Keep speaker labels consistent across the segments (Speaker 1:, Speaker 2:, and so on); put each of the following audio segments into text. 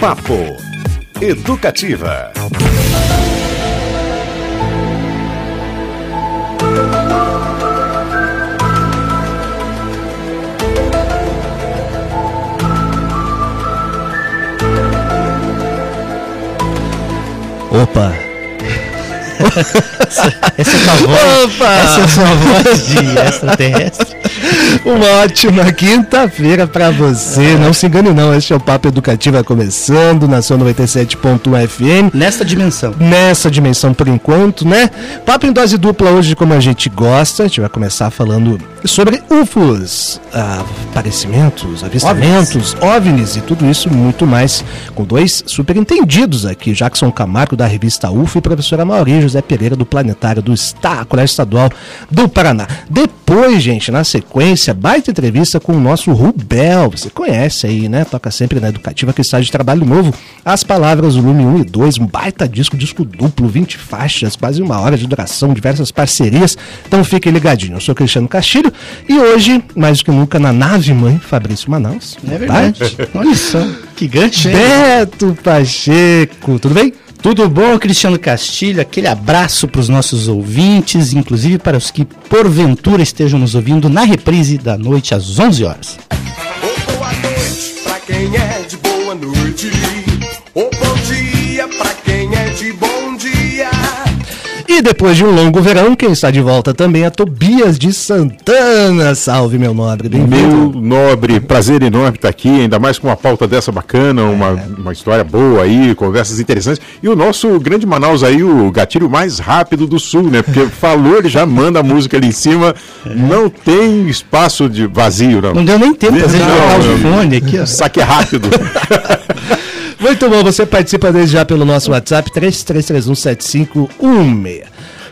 Speaker 1: Papo Educativa.
Speaker 2: Opa! essa, é a voz, Opa! essa é a sua voz de extraterrestre. Uma ótima quinta-feira para você. Não se engane não, este é o Papo Educativa começando na sua 97.1 FM.
Speaker 3: Nessa dimensão.
Speaker 2: Nessa dimensão por enquanto, né? Papo em dose dupla hoje como a gente gosta. A gente vai começar falando sobre UFOs, aparecimentos, avistamentos, OVNIs. OVNIs e tudo isso muito mais com dois superentendidos aqui, Jackson Camargo da revista UFO e professora Mauri José Pereira do Planetário do Estado, Colégio Estadual do Paraná. Depois, gente, na sequência, baita entrevista com o nosso Rubel. Você conhece aí, né? Toca sempre na Educativa que está de trabalho novo. As palavras volume 1 e 2, um baita disco, disco duplo, 20 faixas, quase uma hora de duração, diversas parcerias. Então fiquem ligadinhos. Eu sou Cristiano Castilho e hoje, mais do que nunca, na nave mãe, Fabrício Manaus.
Speaker 3: É verdade. Olha só, que gancho, hein?
Speaker 2: Beto Pacheco, tudo bem?
Speaker 3: Tudo bom, Cristiano Castilho? Aquele abraço para os nossos ouvintes, inclusive para os que porventura estejam nos ouvindo na reprise da noite às 11 horas.
Speaker 1: Oh, boa noite quem é de boa noite. Oh, bom dia
Speaker 2: E depois de um longo verão, quem está de volta também é Tobias de Santana. Salve, meu nobre.
Speaker 4: Meu nobre, prazer enorme estar aqui, ainda mais com uma pauta dessa bacana, uma, é. uma história boa aí, conversas interessantes. E o nosso grande Manaus aí, o gatilho mais rápido do sul, né? Porque falou, ele já manda a música ali em cima, é. não tem espaço de vazio, não.
Speaker 3: Não deu nem tempo de colocar o fone aqui, ó.
Speaker 4: Saque rápido.
Speaker 2: Muito bom, você participa desde já pelo nosso WhatsApp 33317516.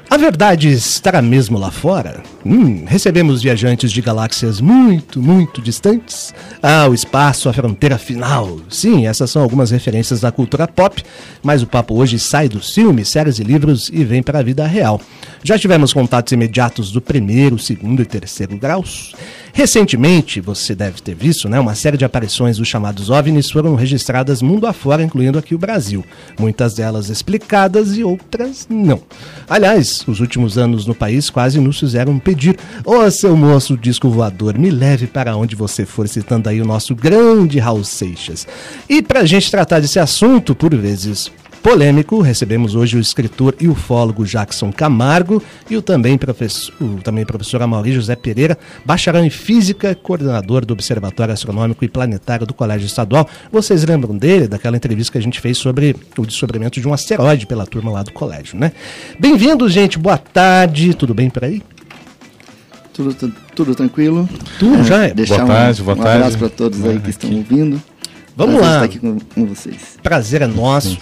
Speaker 2: A verdade estará mesmo lá fora? Hum, recebemos viajantes de galáxias muito, muito distantes? Ah, o espaço, a fronteira final. Sim, essas são algumas referências da cultura pop, mas o papo hoje sai dos filmes, séries e livros e vem para a vida real. Já tivemos contatos imediatos do primeiro, segundo e terceiro graus? Recentemente, você deve ter visto, né, uma série de aparições dos chamados OVNIs foram registradas mundo afora, incluindo aqui o Brasil. Muitas delas explicadas e outras não. Aliás, os últimos anos no país quase nos fizeram pedir: Ô oh, seu moço disco voador, me leve para onde você for, citando aí o nosso grande Raul Seixas. E para a gente tratar desse assunto, por vezes polêmico, recebemos hoje o escritor e ufólogo Jackson Camargo e o também professor, o também professor Amaury José Pereira, bacharel em Física, coordenador do Observatório Astronômico e Planetário do Colégio Estadual. Vocês lembram dele, daquela entrevista que a gente fez sobre o descobrimento de um asteroide pela turma lá do colégio, né? Bem-vindos, gente, boa tarde, tudo bem por aí?
Speaker 5: Tudo, tudo tranquilo.
Speaker 2: Tudo é, já é.
Speaker 5: Deixar boa tarde, um, boa um tarde. abraço para todos aí que estão ouvindo.
Speaker 2: Vamos Prazer lá.
Speaker 5: estar aqui com, com vocês.
Speaker 2: Prazer é nosso.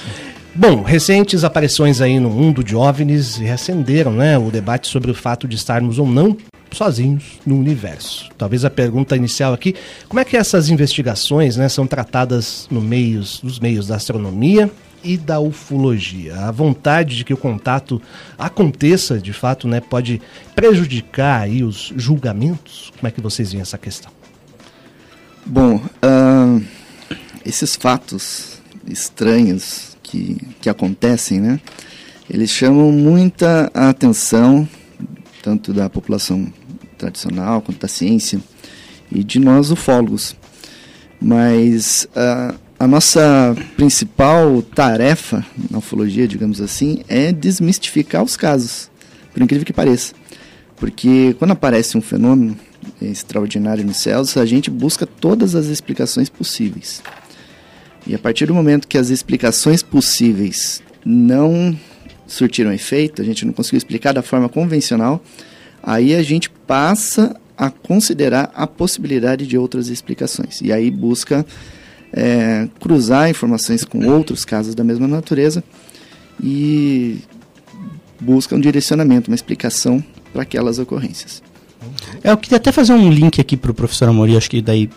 Speaker 2: Bom, recentes aparições aí no mundo de OVNIs reacenderam né, o debate sobre o fato de estarmos ou não sozinhos no universo. Talvez a pergunta inicial aqui, como é que essas investigações né, são tratadas no meios, nos meios da astronomia e da ufologia? A vontade de que o contato aconteça, de fato, né, pode prejudicar aí os julgamentos? Como é que vocês veem essa questão?
Speaker 5: Bom, uh, esses fatos estranhos que, que acontecem, né? Eles chamam muita atenção, tanto da população tradicional quanto da ciência e de nós ufólogos. Mas a, a nossa principal tarefa na ufologia, digamos assim, é desmistificar os casos, por incrível que pareça. Porque quando aparece um fenômeno extraordinário nos céus, a gente busca todas as explicações possíveis. E a partir do momento que as explicações possíveis não surtiram efeito, a gente não conseguiu explicar da forma convencional, aí a gente passa a considerar a possibilidade de outras explicações. E aí busca é, cruzar informações com outros casos da mesma natureza e busca um direcionamento, uma explicação para aquelas ocorrências.
Speaker 3: É, eu queria até fazer um link aqui para o professor Amori, acho que daí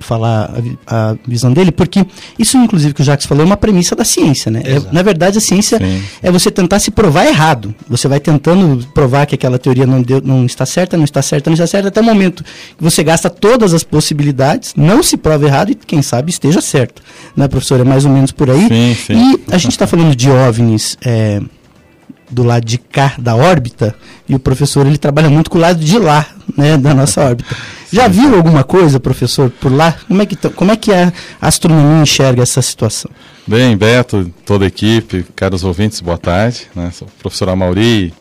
Speaker 3: falar a, a visão dele, porque isso, inclusive, que o Jacques falou, é uma premissa da ciência, né? É, na verdade, a ciência
Speaker 4: Sim.
Speaker 3: é você tentar se provar errado. Você vai tentando provar que aquela teoria não, deu, não está certa, não está certa, não está certa, até o momento que você gasta todas as possibilidades, não se prova errado e, quem sabe, esteja certo. Né, professor? É mais ou menos por aí.
Speaker 4: Sim, sim.
Speaker 3: E a gente está falando de OVNIs. é, do lado de cá da órbita e o professor ele trabalha muito com o lado de lá, né, da nossa órbita. Já viu alguma coisa, professor, por lá? Como é que como é que a astronomia enxerga essa situação?
Speaker 6: Bem, Beto, toda a equipe, caros ouvintes, boa tarde. Né? Sou o professor Amauri.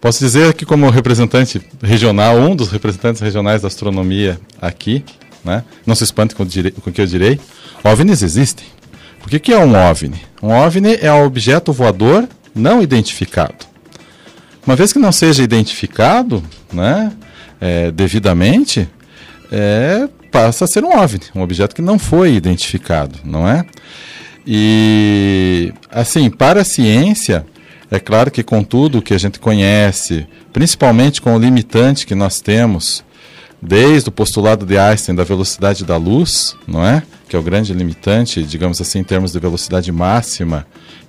Speaker 6: Posso dizer que como representante regional, um dos representantes regionais da astronomia aqui, né? não se espante com, o o que eu direi, OVNIs existem. Por que, que é um OVNI? Um OVNI é um objeto voador não identificado. Uma vez que não seja identificado né, é, devidamente, é, passa a ser um OVNI, um objeto que não foi identificado, não é? E, assim, para a ciência, é claro que com tudo que a gente conhece, principalmente com o limitante que nós temos, desde o postulado de Einstein da velocidade da luz, não é? Que é o grande limitante, digamos assim, em termos de velocidade máxima,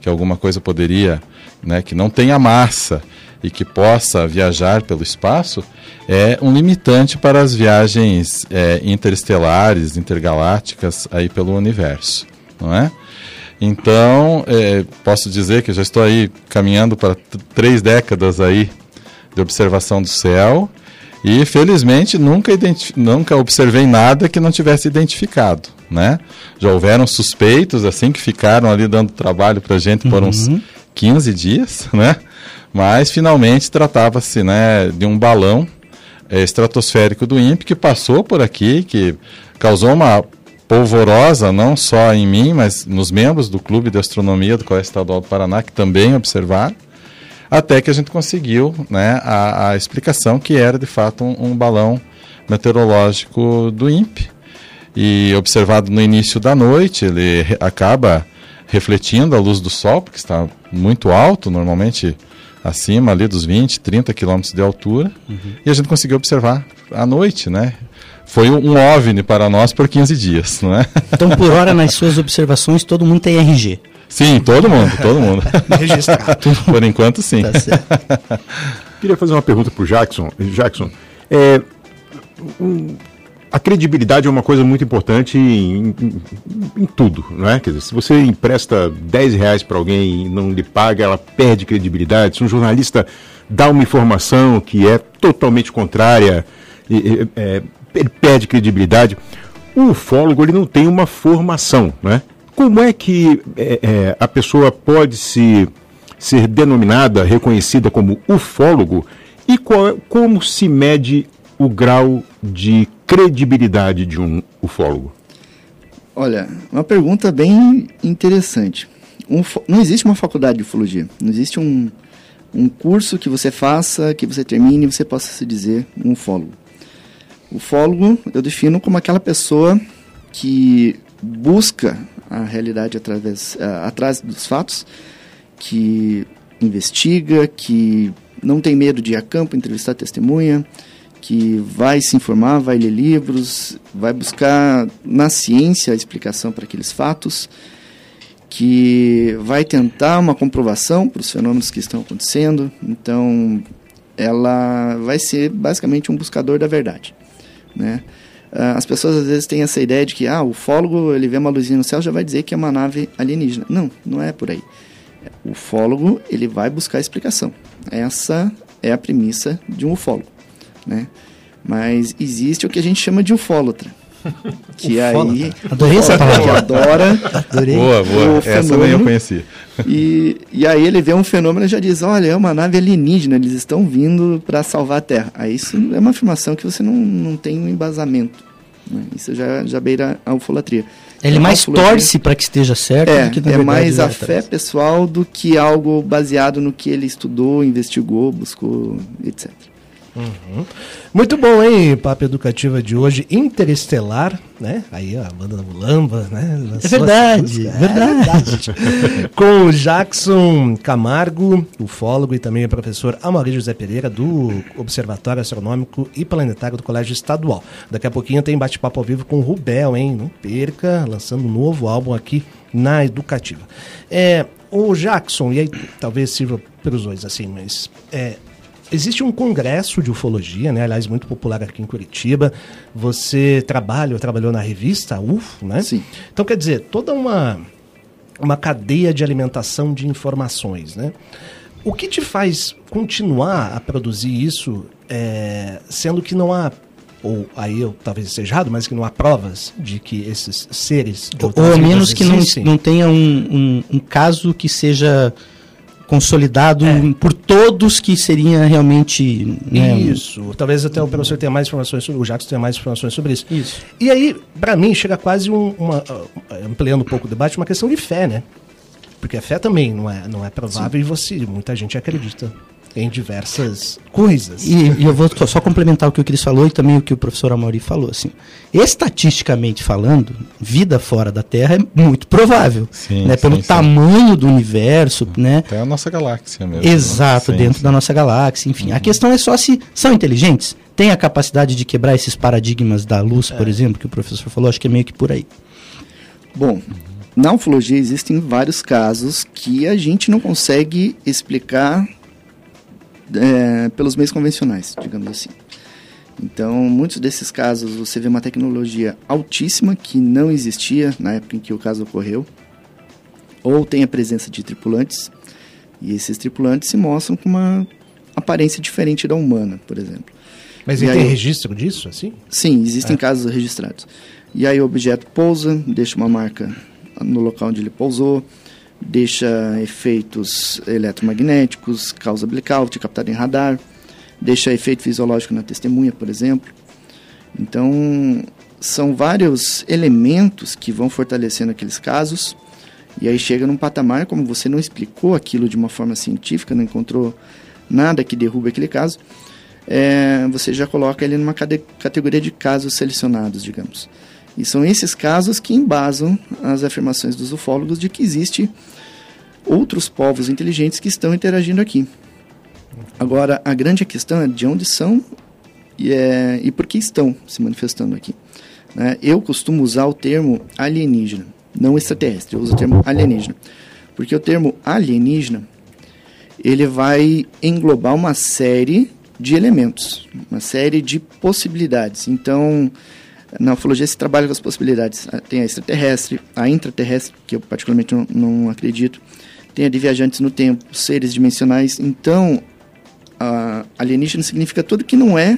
Speaker 6: que alguma coisa poderia, né, que não tenha massa e que possa viajar pelo espaço, é um limitante para as viagens é, interestelares, intergalácticas aí pelo universo, não é? Então, é, posso dizer que já estou aí caminhando para três décadas aí de observação do céu e felizmente nunca, nunca observei nada que não tivesse identificado, né? Já houveram suspeitos assim que ficaram ali dando trabalho para gente por uns 15 dias, né? Mas finalmente tratava-se, né, de um balão eh, estratosférico do INPE que passou por aqui, que causou uma polvorosa não só em mim, mas nos membros do Clube de Astronomia do Colégio Estadual do Paraná que também observaram até que a gente conseguiu né, a, a explicação que era de fato um, um balão meteorológico do INPE. E observado no início da noite, ele re- acaba refletindo a luz do sol, porque está muito alto, normalmente acima ali dos 20, 30 quilômetros de altura, e a gente conseguiu observar à noite, né? Foi um OVNI para nós por 15 dias, não é?
Speaker 3: Então, por hora, nas suas observações, todo mundo tem RG.
Speaker 6: Sim, todo mundo, todo mundo.
Speaker 2: Registrado.
Speaker 6: por enquanto, sim.
Speaker 3: Tá certo.
Speaker 4: Queria fazer uma pergunta para o Jackson. Jackson, é, um, a credibilidade é uma coisa muito importante em, em- em tudo, não é? Quer dizer, se você empresta 10 reais para alguém e não lhe paga, ela perde credibilidade. Se um jornalista dá uma informação que é totalmente contrária, e- e- é, ele perde credibilidade. O ufólogo ele não tem uma formação, né? Como é que é, é, a pessoa pode se ser denominada, reconhecida como ufólogo e qual é- como se mede o grau de credibilidade de um ufólogo?
Speaker 5: Olha, uma pergunta bem interessante. Um não existe uma faculdade de ufologia. Não existe um, um curso que você faça, que você termine e você possa se dizer um ufólogo. Ufólogo eu defino como aquela pessoa que busca a realidade através, ah, atrás dos fatos, que investiga, que não tem medo de ir a campo, entrevistar testemunha, que vai se informar, vai ler livros, vai buscar na ciência a explicação para aqueles fatos, que vai tentar uma comprovação para os fenômenos que estão acontecendo. Então, ela vai ser basicamente um buscador da verdade, né? Ah, As pessoas às vezes têm essa ideia de que ah, o ufólogo ele vê uma luzinha no céu já vai dizer que é uma nave alienígena. Não, não é por aí. O ufólogo ele vai buscar explicação. Essa é a premissa de um ufólogo, né? Mas existe o que a gente chama de ufólatra, que aí
Speaker 3: Adorei essa
Speaker 5: que
Speaker 3: palavra.
Speaker 5: adora
Speaker 3: Adorei.
Speaker 6: Boa, boa.
Speaker 5: o
Speaker 6: Essa nem eu
Speaker 5: fenômeno.
Speaker 6: conhecia.
Speaker 5: e, e aí ele vê um fenômeno e já diz, olha, é uma nave alienígena, eles estão vindo para salvar a Terra. Aí isso é uma afirmação que você não, não tem um embasamento. né? Isso já, já beira a ufolatria.
Speaker 3: Ele
Speaker 5: Então, a
Speaker 3: mais torce para que esteja certo
Speaker 5: É,
Speaker 3: do que na
Speaker 5: é
Speaker 3: verdade
Speaker 5: mais a fé
Speaker 3: atrás.
Speaker 5: pessoal do que algo baseado no que ele estudou, investigou, buscou, etc.
Speaker 2: Muito bom, hein? Papo educativa de hoje, Interestelar, né? Aí ó, a banda da Mulamba, né?
Speaker 3: É verdade,
Speaker 2: É
Speaker 3: verdade.
Speaker 2: Com o Jackson Camargo, ufólogo e também o professor Amaury José Pereira, do Observatório Astronômico e Planetário do Colégio Estadual. Daqui a pouquinho tem bate-papo ao vivo com o Rubel, hein? Não perca, lançando um novo álbum aqui na Educativa. É, o Jackson, e aí talvez sirva para os dois, assim, mas é, existe um congresso de ufologia, né? Aliás, muito popular aqui em Curitiba. Você trabalha, ou trabalhou na revista UFO, né?
Speaker 5: Sim.
Speaker 2: Então, quer dizer, toda uma, uma cadeia de alimentação de informações, né? O que te faz continuar a produzir isso, é, sendo que não há, ou aí eu talvez esteja errado, mas que não há provas de que esses seres de
Speaker 3: Ou ao menos que não, não tenha um, um, um caso que seja consolidado
Speaker 2: É.
Speaker 3: por todos que seria realmente. né,
Speaker 2: Isso. Talvez até o professor tenha mais informações sobre o Jackson tenha mais informações sobre isso.
Speaker 3: Isso.
Speaker 2: E aí, para mim, chega quase um, uma, ah, ampliando um pouco o debate, uma questão de fé, né? Porque a fé também não é, não é provável e você, muita gente acredita em diversas coisas.
Speaker 3: E, e eu vou só complementar o que o Cris falou e também o que o professor Amaury falou. Assim, estatisticamente falando, vida fora da Terra é muito provável.
Speaker 6: Sim,
Speaker 3: né,
Speaker 6: sim,
Speaker 3: pelo
Speaker 6: sim.
Speaker 3: tamanho do universo, né?
Speaker 6: Até a nossa galáxia mesmo. né?
Speaker 3: Exato,
Speaker 6: Sim,
Speaker 3: dentro
Speaker 6: sim.
Speaker 3: da nossa galáxia, enfim. A questão é só se são inteligentes, têm a capacidade de quebrar esses paradigmas da luz, por exemplo, que o professor falou, acho que é meio que por aí.
Speaker 5: Bom, na ufologia existem vários casos que a gente não consegue explicar é, pelos meios convencionais, digamos assim. Então, muitos desses casos você vê uma tecnologia altíssima que não existia na época em que o caso ocorreu, ou tem a presença de tripulantes, e esses tripulantes se mostram com uma aparência diferente da humana, por exemplo.
Speaker 2: Mas
Speaker 5: E aí
Speaker 2: tem registro disso, assim?
Speaker 5: Sim, existem casos registrados. E aí o objeto pousa, deixa uma marca no local onde ele pousou, deixa efeitos eletromagnéticos, causa blackout captado em radar, deixa efeito fisiológico na testemunha, por exemplo. Então, são vários elementos que vão fortalecendo aqueles casos. E aí chega num patamar, como você não explicou aquilo de uma forma científica, não encontrou nada que derrube aquele caso, é, você já coloca ele numa categoria de casos selecionados, digamos. E são esses casos que embasam as afirmações dos ufólogos de que existe outros povos inteligentes que estão interagindo aqui. Agora, a grande questão é de onde são e, é, e por que estão se manifestando aqui. né? Eu costumo usar o termo alienígena, não extraterrestre, eu uso o termo alienígena. Porque o termo alienígena, ele vai englobar uma série de elementos, uma série de possibilidades. Então, na ufologia se trabalha com as possibilidades. Tem a extraterrestre, a intraterrestre, que eu particularmente não, não acredito. Tem a de viajantes no tempo, seres dimensionais. Então, a alienígena significa tudo que não é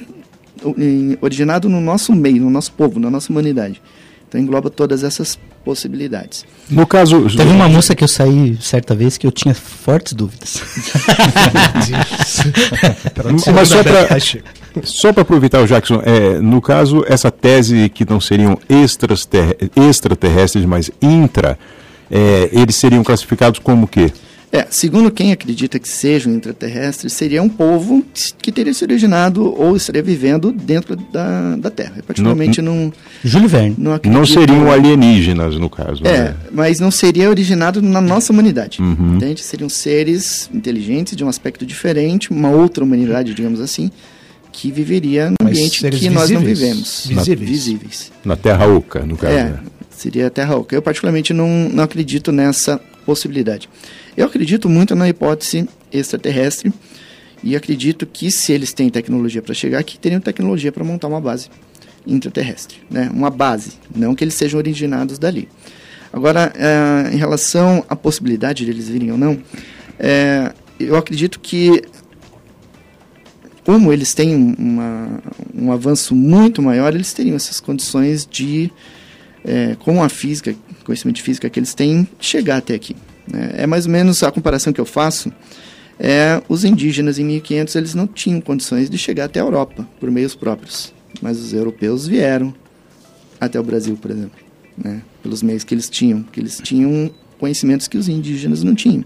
Speaker 5: originado no nosso meio, no nosso povo, na nossa humanidade. Então engloba todas essas possibilidades.
Speaker 4: No caso.
Speaker 3: Teve uma moça que eu saí certa vez que eu tinha fortes dúvidas.
Speaker 4: Mas só pra- Só para aproveitar o Jackson, é, no caso, essa tese que não seriam extraterre- extraterrestres, mas intra, é, eles seriam classificados como o quê?
Speaker 5: É, segundo quem acredita que sejam intraterrestres, seria um povo que teria se originado ou estaria vivendo dentro da, da Terra. Eu particularmente não,
Speaker 3: Júlio Verne.
Speaker 5: não acredito.
Speaker 4: Não seriam alienígenas, no caso.
Speaker 5: É,
Speaker 4: né?
Speaker 5: mas não seria originado na nossa humanidade.
Speaker 4: Uhum.
Speaker 5: Entende? Seriam seres inteligentes, de um aspecto diferente, uma outra humanidade, digamos assim, que viveria num
Speaker 2: Mas
Speaker 5: ambiente que nós não
Speaker 2: visíveis?
Speaker 5: vivemos.
Speaker 2: Visíveis.
Speaker 5: Visíveis.
Speaker 4: Na Terra Oca, no caso.
Speaker 5: É,
Speaker 4: né?
Speaker 5: Seria a Terra Oca. Eu particularmente não, não acredito nessa possibilidade. Eu acredito muito na hipótese extraterrestre e acredito que se eles têm tecnologia para chegar aqui, teriam tecnologia para montar uma base intraterrestre, né? Uma base, não que eles sejam originados dali. Agora, eh, em relação à possibilidade de eles virem ou não, eh, eu acredito que como eles têm uma, um avanço muito maior, eles teriam essas condições de, é, com a física, conhecimento de física que eles têm, chegar até aqui. né? É mais ou menos a comparação que eu faço. É, os indígenas em 1500 eles não tinham condições de chegar até a Europa por meios próprios, mas os europeus vieram até o Brasil, por exemplo, né? pelos meios que eles tinham, que eles tinham conhecimentos que os indígenas não tinham.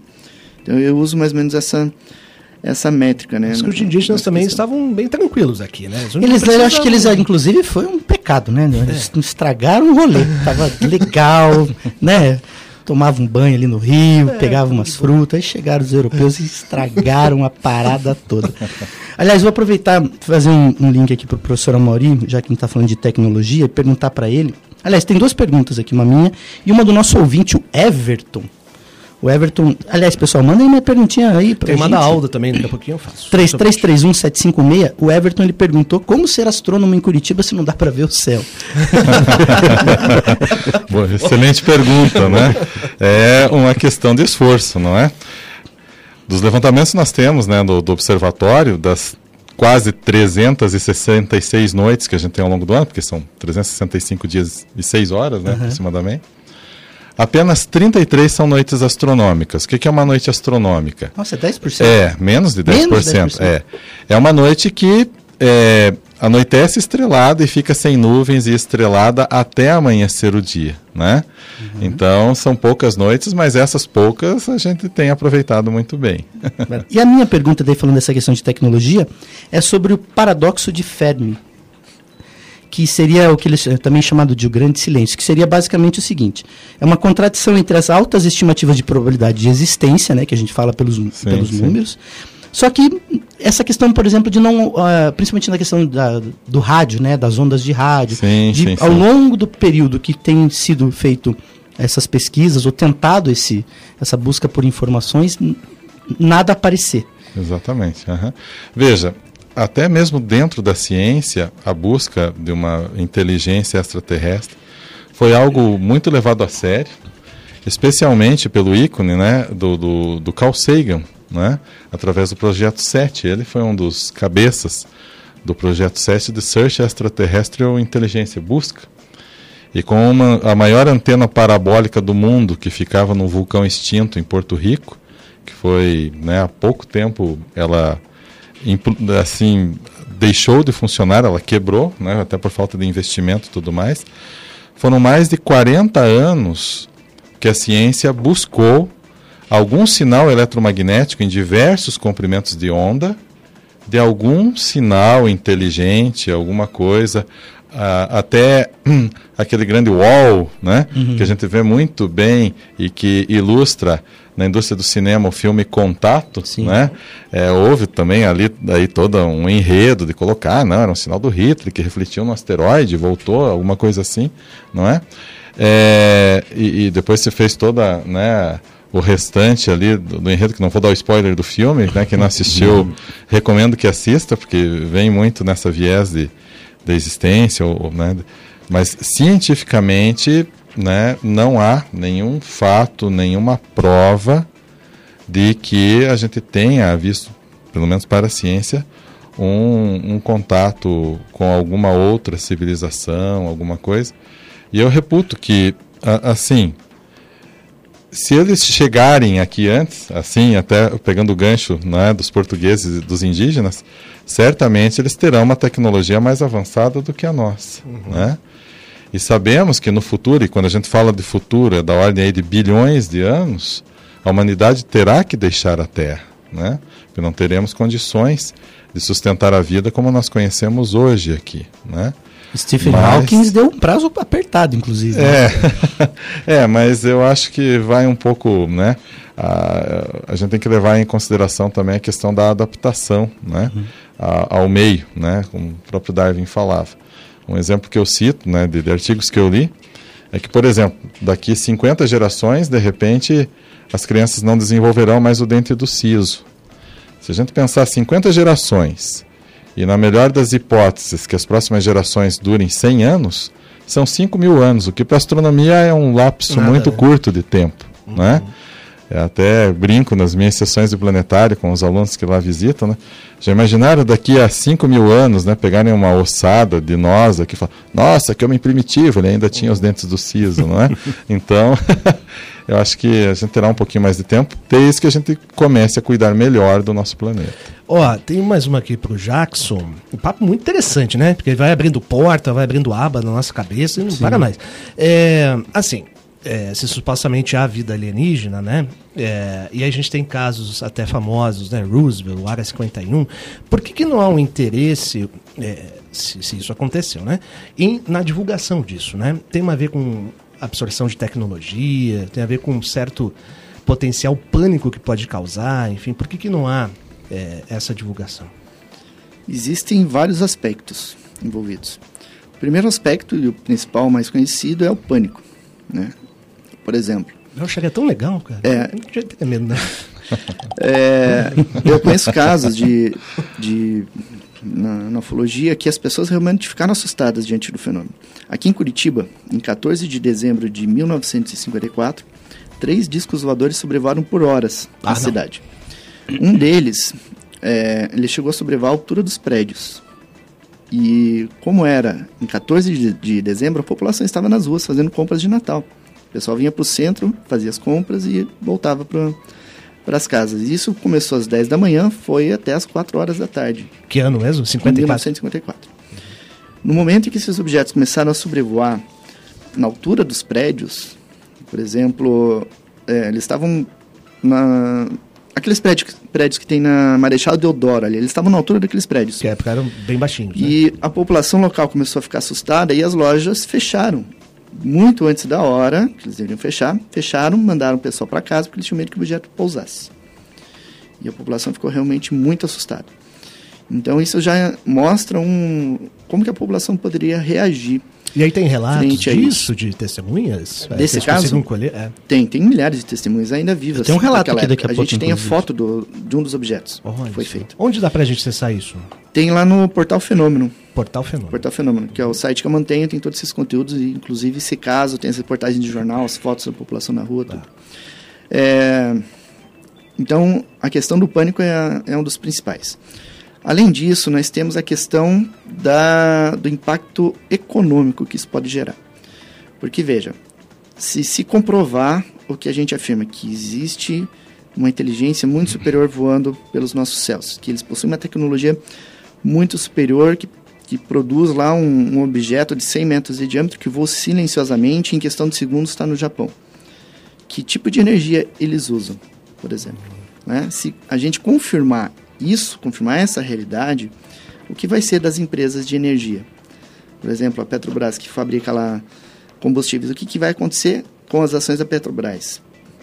Speaker 5: Então eu uso mais ou menos essa essa métrica, né?
Speaker 2: Os
Speaker 5: na-
Speaker 2: indígenas
Speaker 5: na
Speaker 2: também
Speaker 5: questão.
Speaker 2: estavam bem tranquilos aqui, né? não
Speaker 3: Eles, eu acho que eles, inclusive, foi um pecado, né? Eles estragaram o rolê. Tava legal, né? Tomavam um banho ali no rio, pegavam umas frutas, aí chegaram os europeus e estragaram a parada toda. Aliás, vou aproveitar e fazer um, um link aqui para o professor Amaury, já que a gente está falando de tecnologia, e perguntar para ele. Aliás, tem duas perguntas aqui, uma minha e uma do nosso ouvinte, o Everton. O Everton. Aliás, pessoal, manda aí uma perguntinha aí pra
Speaker 2: Tem uma da Alda também, daqui a pouquinho eu faço.
Speaker 3: 3331-756, o Everton ele perguntou como ser astrônomo em Curitiba se não dá para ver o céu.
Speaker 6: Boa, excelente pergunta, né? É uma questão de esforço, não é? Dos levantamentos que nós temos, né, do, do observatório, das quase 366 noites que a gente tem ao longo do ano, porque são 365 dias e 6 horas, né, aproximadamente. Apenas 33 são noites astronômicas. O que é uma noite astronômica?
Speaker 3: Nossa, é 10%?
Speaker 6: É, menos de 10%.
Speaker 3: Menos de 10%.
Speaker 6: É. é uma noite que é, anoitece estrelada e fica sem nuvens e estrelada até amanhecer o dia, né? Então, são poucas noites, mas essas poucas a gente tem aproveitado muito bem.
Speaker 3: E a minha pergunta daí, falando dessa questão de tecnologia, é sobre o paradoxo de Fermi, que seria o que eles eh, também chamado de o grande silêncio, que seria basicamente o seguinte: é uma contradição entre as altas estimativas de probabilidade de existência, né, que a gente fala pelos, pelos
Speaker 6: sim.
Speaker 3: números. Só que essa questão, por exemplo, de não, ah, principalmente na questão da, do rádio, né, das ondas de rádio,
Speaker 6: Sim,
Speaker 3: de,
Speaker 6: sim,
Speaker 3: ao
Speaker 6: sim.
Speaker 3: longo do período que tem sido feito essas pesquisas ou tentado esse, essa busca por informações, nada aparecer.
Speaker 6: Exatamente. aham. Veja, até mesmo dentro da ciência, a busca de uma inteligência extraterrestre foi algo muito levado a sério, especialmente pelo ícone né, do, do, do Carl Sagan, né, através do Projeto 7. Ele foi um dos cabeças do Projeto 7 de Search Extraterrestrial Inteligência, busca. E com uma, a maior antena parabólica do mundo, que ficava num vulcão extinto em Porto Rico, que foi, né, há pouco tempo, ela assim deixou de funcionar, ela quebrou, né, até por falta de investimento e tudo mais. Foram mais de 40 anos que a ciência buscou algum sinal eletromagnético em diversos comprimentos de onda, de algum sinal inteligente, alguma coisa, até hum, aquele grande wall, né, que a gente vê muito bem e que ilustra na indústria do cinema o filme Contato,
Speaker 3: Sim.
Speaker 6: né? É, houve também ali daí todo um enredo de colocar, não, era um sinal do Hitler que refletiu no asteroide, voltou, alguma coisa assim, não é? É, e, e depois se fez toda, né, o restante ali do, do enredo, que não vou dar o spoiler do filme, né, quem não assistiu, recomendo que assista, porque vem muito nessa viés de, da existência, ou, ou, né, mas cientificamente, né, não há nenhum fato, nenhuma prova de que a gente tenha visto, pelo menos para a ciência, um, um contato com alguma outra civilização, alguma coisa. E eu reputo que, a- assim, se eles chegarem aqui antes, assim, até pegando o gancho né, dos portugueses e dos indígenas, certamente eles terão uma tecnologia mais avançada do que a nossa, né? E sabemos que no futuro, e quando a gente fala de futuro, é da ordem aí de bilhões de anos, a humanidade terá que deixar a Terra, né? Porque não teremos condições de sustentar a vida como nós conhecemos hoje aqui, né?
Speaker 3: Stephen
Speaker 6: Mas-
Speaker 3: Hawking deu um prazo apertado, inclusive. né?
Speaker 6: É, é, mas eu acho que vai um pouco, né? A, a gente tem que levar em consideração também a questão da adaptação, né? a- ao meio, né? Como o próprio Darwin falava. Um exemplo que eu cito, né? De, de artigos que eu li, é que, por exemplo, daqui 50 gerações, de repente, as crianças não desenvolverão mais o dente do siso. Se a gente pensar 50 gerações, e na melhor das hipóteses, que as próximas gerações durem 100 anos, são 5 mil anos, o que para a astronomia é um lapso
Speaker 2: Nada,
Speaker 6: muito
Speaker 2: né?
Speaker 6: curto de tempo. Né? Eu até brinco nas minhas sessões de planetário com os alunos que lá visitam, né? Já imaginaram daqui a 5 mil anos, né, pegarem uma ossada de nós aqui e falar, nossa, que homem primitivo, ele ainda tinha os dentes do siso, não é? Então, eu acho que a gente terá um pouquinho mais de tempo, desde que a gente comece a cuidar melhor do nosso planeta.
Speaker 2: Ó, tem mais uma aqui pro Jackson. Um papo muito interessante, né? Porque ele vai abrindo porta, vai abrindo aba na nossa cabeça e não para mais. É, assim, é, se supostamente há vida alienígena, né? É, e a gente tem casos até famosos, né? Roosevelt, Área 51. Por que, que não há um interesse, é, se, se isso aconteceu, né? Em, na divulgação disso, né? Tem a ver com absorção de tecnologia, tem a ver com um certo potencial pânico que pode causar, enfim. Por que, que não há é, essa divulgação?
Speaker 5: Existem vários aspectos envolvidos. O primeiro aspecto, e o principal mais conhecido, é o pânico. Né? Por exemplo.
Speaker 2: Eu acharia tão legal, cara.
Speaker 5: É,
Speaker 2: não tinha ter medo?
Speaker 5: É, eu conheço casos de, de na, na ufologia que as pessoas realmente ficaram assustadas diante do fenômeno. Aqui em Curitiba, em 14 de dezembro de 1954, três discos voadores sobrevoaram por horas
Speaker 2: Ah,
Speaker 5: a
Speaker 2: não.
Speaker 5: cidade. Um deles, é, ele chegou a sobrevoar a altura dos prédios. E como era em 14 de, de dezembro, a população estava nas ruas fazendo compras de Natal. Pessoal vinha para o centro, fazia as compras e voltava para as casas. Isso começou às 10 da manhã, foi até às 4 horas da tarde.
Speaker 2: Que ano mesmo?
Speaker 5: Em
Speaker 2: 54?
Speaker 5: 1954. No momento em que esses objetos começaram a sobrevoar na altura dos prédios, por exemplo, é, eles estavam na aqueles prédios, prédios que tem na Marechal Deodoro ali, eles estavam na altura daqueles prédios.
Speaker 2: Que época eram bem baixinhos. né?
Speaker 5: E a população local começou a ficar assustada e as lojas fecharam. Muito antes da hora, que eles deveriam fechar, fecharam, mandaram o pessoal para casa porque eles tinham medo que o objeto pousasse. E a população ficou realmente muito assustada. Então isso já mostra um como que a população poderia reagir.
Speaker 2: E aí tem relatos
Speaker 5: a
Speaker 2: disso, de testemunhas? É,
Speaker 5: Desse
Speaker 2: vocês
Speaker 5: caso?
Speaker 2: É.
Speaker 5: Tem, tem milhares de testemunhas ainda vivas.
Speaker 3: Tenho um relato aqui daqui a
Speaker 5: época.
Speaker 3: pouco,
Speaker 5: gente tem a
Speaker 3: inclusive.
Speaker 5: foto do, de um dos objetos que foi feito.
Speaker 2: Onde dá pra gente acessar isso?
Speaker 5: Tem lá no Portal Fenômeno.
Speaker 2: Portal Fenômeno.
Speaker 5: Portal Fenômeno, que é o site que eu mantenho, tem todos esses conteúdos, e inclusive, se caso, tem as reportagens de jornal, as fotos da população na rua, tudo. É, então, a questão do pânico é, é um dos principais. Além disso, nós temos a questão da, do impacto econômico que isso pode gerar. Porque, veja, se se comprovar o que a gente afirma, que existe uma inteligência muito superior voando pelos nossos céus, que eles possuem uma tecnologia muito superior que, que produz lá um, um objeto de 100 metros de diâmetro que voa silenciosamente em questão de segundos está no Japão. Que tipo de energia eles usam, por exemplo? Né? Se a gente confirmar isso, confirmar essa realidade, o que vai ser das empresas de energia? Por exemplo, a Petrobras que fabrica lá combustíveis, o que, que vai acontecer com as ações da Petrobras?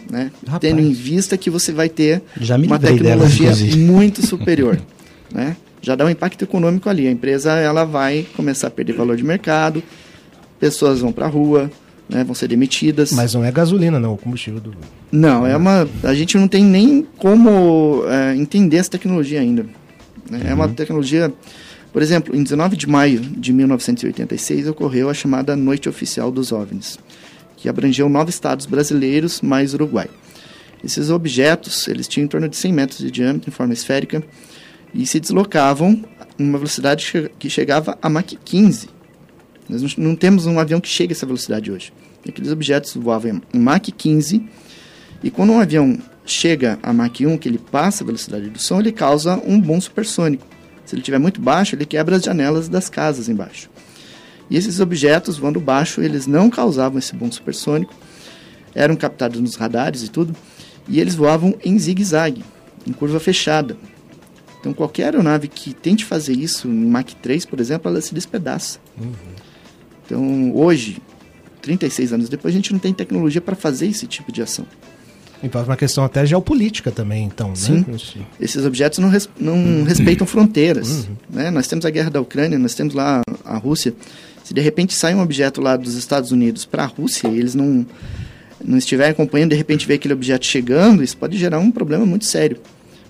Speaker 5: Né? Tendo em vista que você vai ter uma tecnologia
Speaker 3: inclusive.
Speaker 5: muito superior, né? Já dá um impacto econômico ali. A empresa ela vai começar a perder valor de mercado, pessoas vão para a rua, né? Vão ser demitidas.
Speaker 2: Mas não é gasolina, não, o combustível do.
Speaker 5: Não, é uma. A gente não tem nem como é, entender essa tecnologia ainda. né? É uma tecnologia. Por exemplo, em 19 de maio de 1986 ocorreu a chamada Noite Oficial dos OVNIs, que abrangeu nove estados brasileiros mais Uruguai. Esses objetos, eles tinham em torno de 100 metros de diâmetro, em forma esférica, e se deslocavam em uma velocidade que chegava a Mach 15. Nós não- não temos um avião que chegue a essa velocidade hoje. Aqueles objetos voavam em Mach 15, e quando um avião chega a Mach 1, que ele passa a velocidade do som, ele causa um boom supersônico. Se ele estiver muito baixo, ele quebra as janelas das casas embaixo. E esses objetos voando baixo, eles não causavam esse boom supersônico, eram captados nos radares e tudo, e eles voavam em zigue-zague, em curva fechada. Então qualquer aeronave que tente fazer isso em Mach 3, por exemplo, ela se despedaça. Então hoje, 36 anos depois, a gente não tem tecnologia para fazer esse tipo de ação.
Speaker 2: Envolve uma questão até geopolítica também, então,
Speaker 5: Sim.
Speaker 2: né? Sim.
Speaker 5: Esses objetos não, res- não respeitam fronteiras. Né? Nós temos a guerra da Ucrânia, nós temos lá a Rússia. Se de repente sai um objeto lá dos Estados Unidos para a Rússia e eles não, não estiverem acompanhando, de repente vê aquele objeto chegando, isso pode gerar um problema muito sério.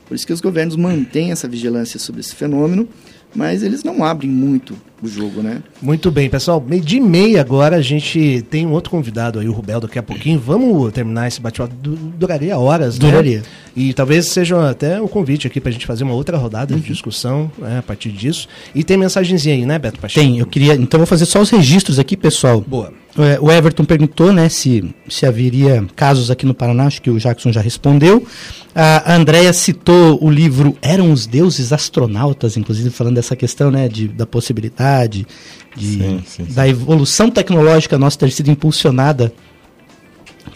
Speaker 5: Por isso que os governos mantêm essa vigilância sobre esse fenômeno, mas eles não abrem muito o jogo, né?
Speaker 2: Muito bem, pessoal. Meio de meia agora, a gente tem um outro convidado aí, o Rubel, daqui a pouquinho. Vamos terminar esse bate-papo. Du- Duraria horas, né?
Speaker 3: Duraria.
Speaker 2: E talvez seja até o convite aqui pra gente fazer uma outra rodada
Speaker 3: Uhum.
Speaker 2: de discussão né, a partir disso. E tem mensagenzinha aí, né, Beto Pacheco?
Speaker 3: Tem, eu queria. Então vou fazer só os registros aqui, pessoal.
Speaker 2: Boa.
Speaker 3: É, O Everton perguntou né, se, se haveria casos aqui no Paraná, acho que o Jackson já respondeu. A Andrea citou o livro Eram os Deuses Astronautas, inclusive falando dessa questão né, de, da possibilidade de,
Speaker 6: Sim, sim, sim.
Speaker 3: da evolução tecnológica nossa ter sido impulsionada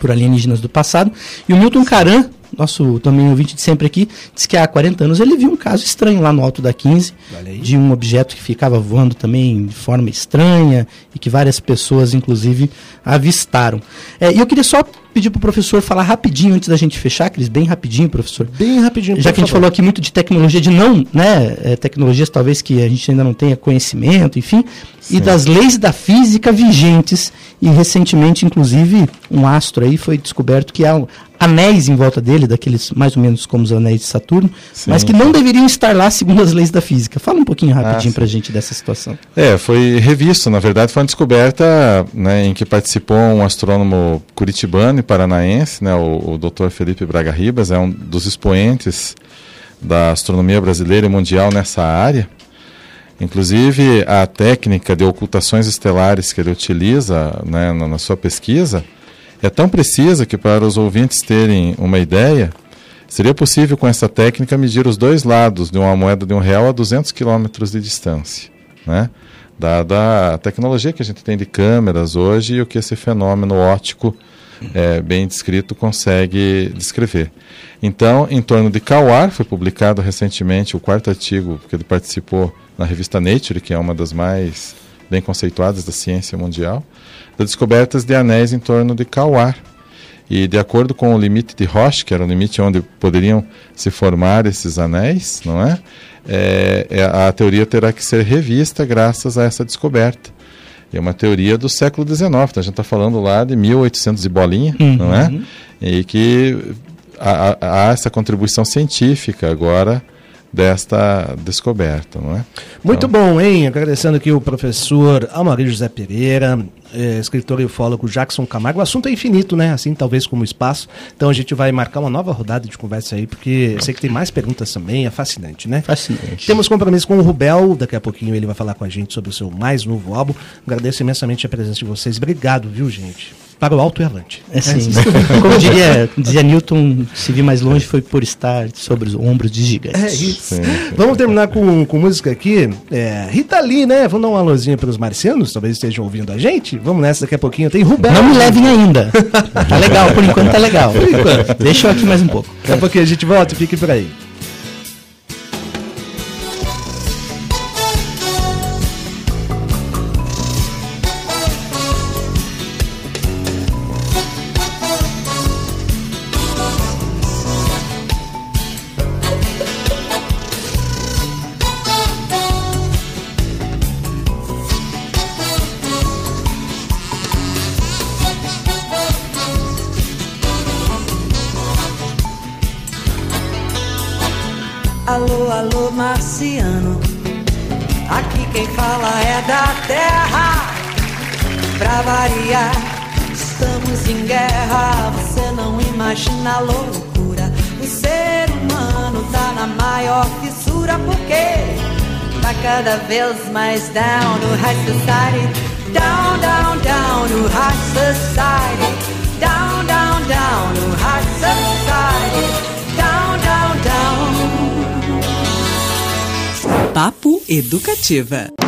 Speaker 3: por alienígenas do passado. E o Milton Caran, nosso também ouvinte de sempre aqui, disse que há 40 anos ele viu um caso estranho lá no alto da 15, de um objeto que ficava voando também de forma estranha e que várias pessoas, inclusive, avistaram. É, e eu queria só pedir para o professor falar rapidinho antes da gente fechar, Cris, bem rapidinho, professor.
Speaker 2: Bem rapidinho,
Speaker 3: Já que a gente
Speaker 2: favor.
Speaker 3: falou aqui muito de tecnologia, de não, né, é, tecnologias talvez que a gente ainda não tenha conhecimento, enfim, e das leis da física vigentes. E recentemente, inclusive, um astro aí foi descoberto que há anéis em volta dele, daqueles mais ou menos como os anéis de Saturno,
Speaker 6: Sim.
Speaker 3: mas que não deveriam estar lá segundo as leis da física. Fala um pouquinho rapidinho
Speaker 6: sim.
Speaker 3: pra gente dessa situação.
Speaker 6: É, foi revisto, na verdade foi uma descoberta né, em que participou um astrônomo curitibano e paranaense, né, o, o Dr. Felipe Braga Ribas, é um dos expoentes da astronomia brasileira e mundial nessa área. Inclusive, a técnica de ocultações estelares que ele utiliza né, na, na sua pesquisa é tão precisa que, para os ouvintes terem uma ideia, seria possível com essa técnica medir os dois lados de uma moeda de um real a 200 quilômetros de distância, né? dada a tecnologia que a gente tem de câmeras hoje e o que esse fenômeno óptico é, bem descrito consegue descrever. Então, em torno de Kawar, foi publicado recentemente o quarto artigo que ele participou na revista Nature, que é uma das mais bem conceituadas da ciência mundial, das descobertas de anéis em torno de Kawar. E de acordo com o limite de Roche, que era o limite onde poderiam se formar esses anéis, não é? É, é, a teoria terá que ser revista graças a essa descoberta. É uma teoria do século XIX, então a gente está falando lá de 1800 e bolinha, não é? E que há- há essa contribuição científica agora desta descoberta, não é?
Speaker 2: Muito bom, hein? Agradecendo aqui o professor Amaury José Pereira, eh, escritor e ufólogo Jackson Camargo. O assunto é infinito, né? Assim, talvez como espaço. Então a gente vai marcar uma nova rodada de conversa aí, porque eu sei que tem mais perguntas também, é fascinante, né?
Speaker 3: Fascinante.
Speaker 2: Temos compromisso com o Rubel, daqui a pouquinho ele vai falar com a gente sobre o seu mais novo álbum. Agradeço imensamente a presença de vocês. Obrigado, viu, gente? Para o alto e avante.
Speaker 3: É sim. Como diria, dizia Newton, se vir mais longe foi por estar sobre os ombros de gigantes.
Speaker 2: É isso.
Speaker 6: Sim, sim.
Speaker 2: Vamos terminar com, com música aqui. É, Rita Lee, né? Vamos dar uma alôzinha para os marcianos, talvez estejam ouvindo a gente. Vamos nessa daqui a pouquinho. Tem Rubel.
Speaker 3: Não me levem ainda. Tá legal, por enquanto tá legal. Deixa eu aqui mais um pouco.
Speaker 2: Daqui a pouquinho a gente volta, fique por aí.
Speaker 7: Alô, marciano. Aqui quem fala é da terra. Pra variar, estamos em guerra. Você não imagina a loucura. O ser humano tá na maior fissura porque tá cada vez mais down no high society. Down, down, down no high society. Down, down, down no high society.
Speaker 8: Papo Educativa.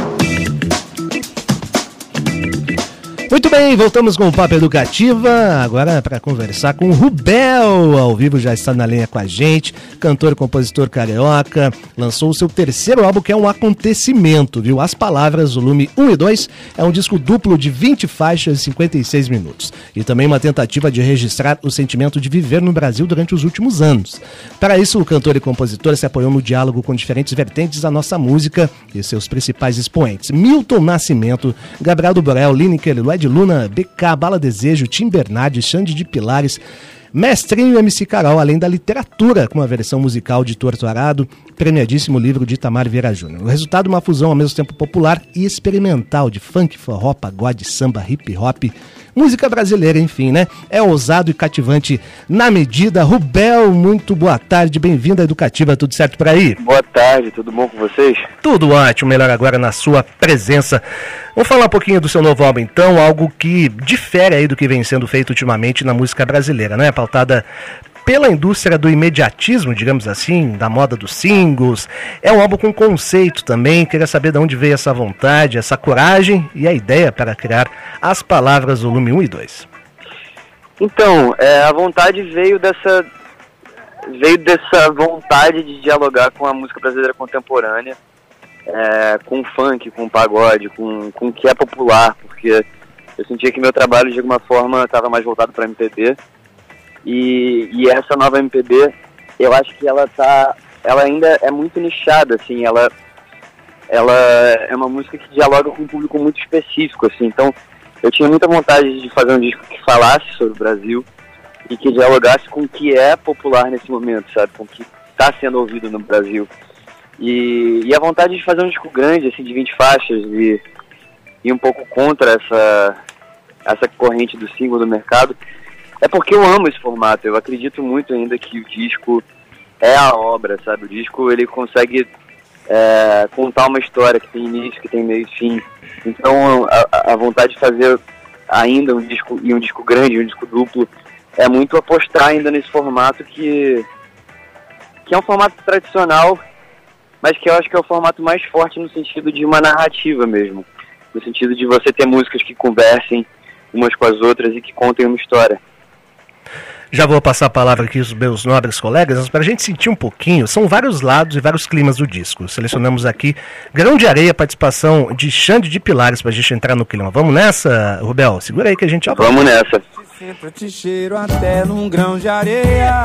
Speaker 2: Muito bem, voltamos com o Papo Educativa, agora para conversar com o Rubel, ao vivo já está na linha com a gente, cantor e compositor carioca, lançou o seu terceiro álbum que é um acontecimento, viu? As Palavras, volume 1 e 2, é um disco duplo de 20 faixas e 56 minutos, e também uma tentativa de registrar o sentimento de viver no Brasil durante os últimos anos. Para isso, o cantor e compositor se apoiou no diálogo com diferentes vertentes da nossa música e seus principais expoentes, Milton Nascimento, Gabriel do Borel, Lineker, Ed Luna, BK, Bala Desejo, Tim Bernardi, Xande de Pilares, Mestrinho MC Carol, além da literatura, com a versão musical de Torto Arado, premiadíssimo livro de Itamar Vieira Júnior. O resultado uma fusão ao mesmo tempo popular e experimental de funk, forró, pagode, samba, hip hop, música brasileira, enfim, né? É ousado e cativante na medida. Rubel, muito boa tarde, bem-vindo à Educativa, tudo certo por aí?
Speaker 9: Boa tarde, tudo bom com vocês?
Speaker 2: Tudo ótimo, melhor agora na sua presença. Vamos falar um pouquinho do seu novo álbum, então, algo que difere aí do que vem sendo feito ultimamente na música brasileira, né? Pautada pela indústria do imediatismo, digamos assim, da moda dos singles. É um álbum com conceito também. Queria saber de onde veio essa vontade, essa coragem e a ideia para criar as palavras volume 1 e 2.
Speaker 9: Então, é, a vontade veio dessa veio dessa vontade de dialogar com a música brasileira contemporânea, é, com o funk, com o pagode, com, com o que é popular, porque eu sentia que meu trabalho de alguma forma estava mais voltado para MPB e, e essa nova MPB, eu acho que ela tá, ela ainda é muito nichada, assim, ela ela é uma música que dialoga com um público muito específico, assim, então eu tinha muita vontade de fazer um disco que falasse sobre o Brasil e que dialogasse com o que é popular nesse momento, sabe? Com o que está sendo ouvido no Brasil. E, e a vontade de fazer um disco grande, assim, de 20 faixas, e ir um pouco contra essa, essa corrente do single do mercado, é porque eu amo esse formato. Eu acredito muito ainda que o disco é a obra, sabe? O disco ele consegue é, contar uma história que tem início, que tem meio e fim. Então a, a vontade de fazer ainda um disco e um disco grande, um disco duplo, é muito apostar ainda nesse formato que que é um formato tradicional, mas que eu acho que é o formato mais forte no sentido de uma narrativa mesmo, no sentido de você ter músicas que conversem umas com as outras e que contem uma história.
Speaker 2: Já vou passar a palavra aqui aos meus nobres colegas, para a gente sentir um pouquinho, são vários lados e vários climas do disco. Selecionamos aqui Grão de Areia, participação de Xande de Pilares, para a gente entrar no clima. Vamos nessa, Rubel? Segura aí que a gente já
Speaker 9: Vamos nessa.
Speaker 10: Sempre te cheiro até num grão de areia.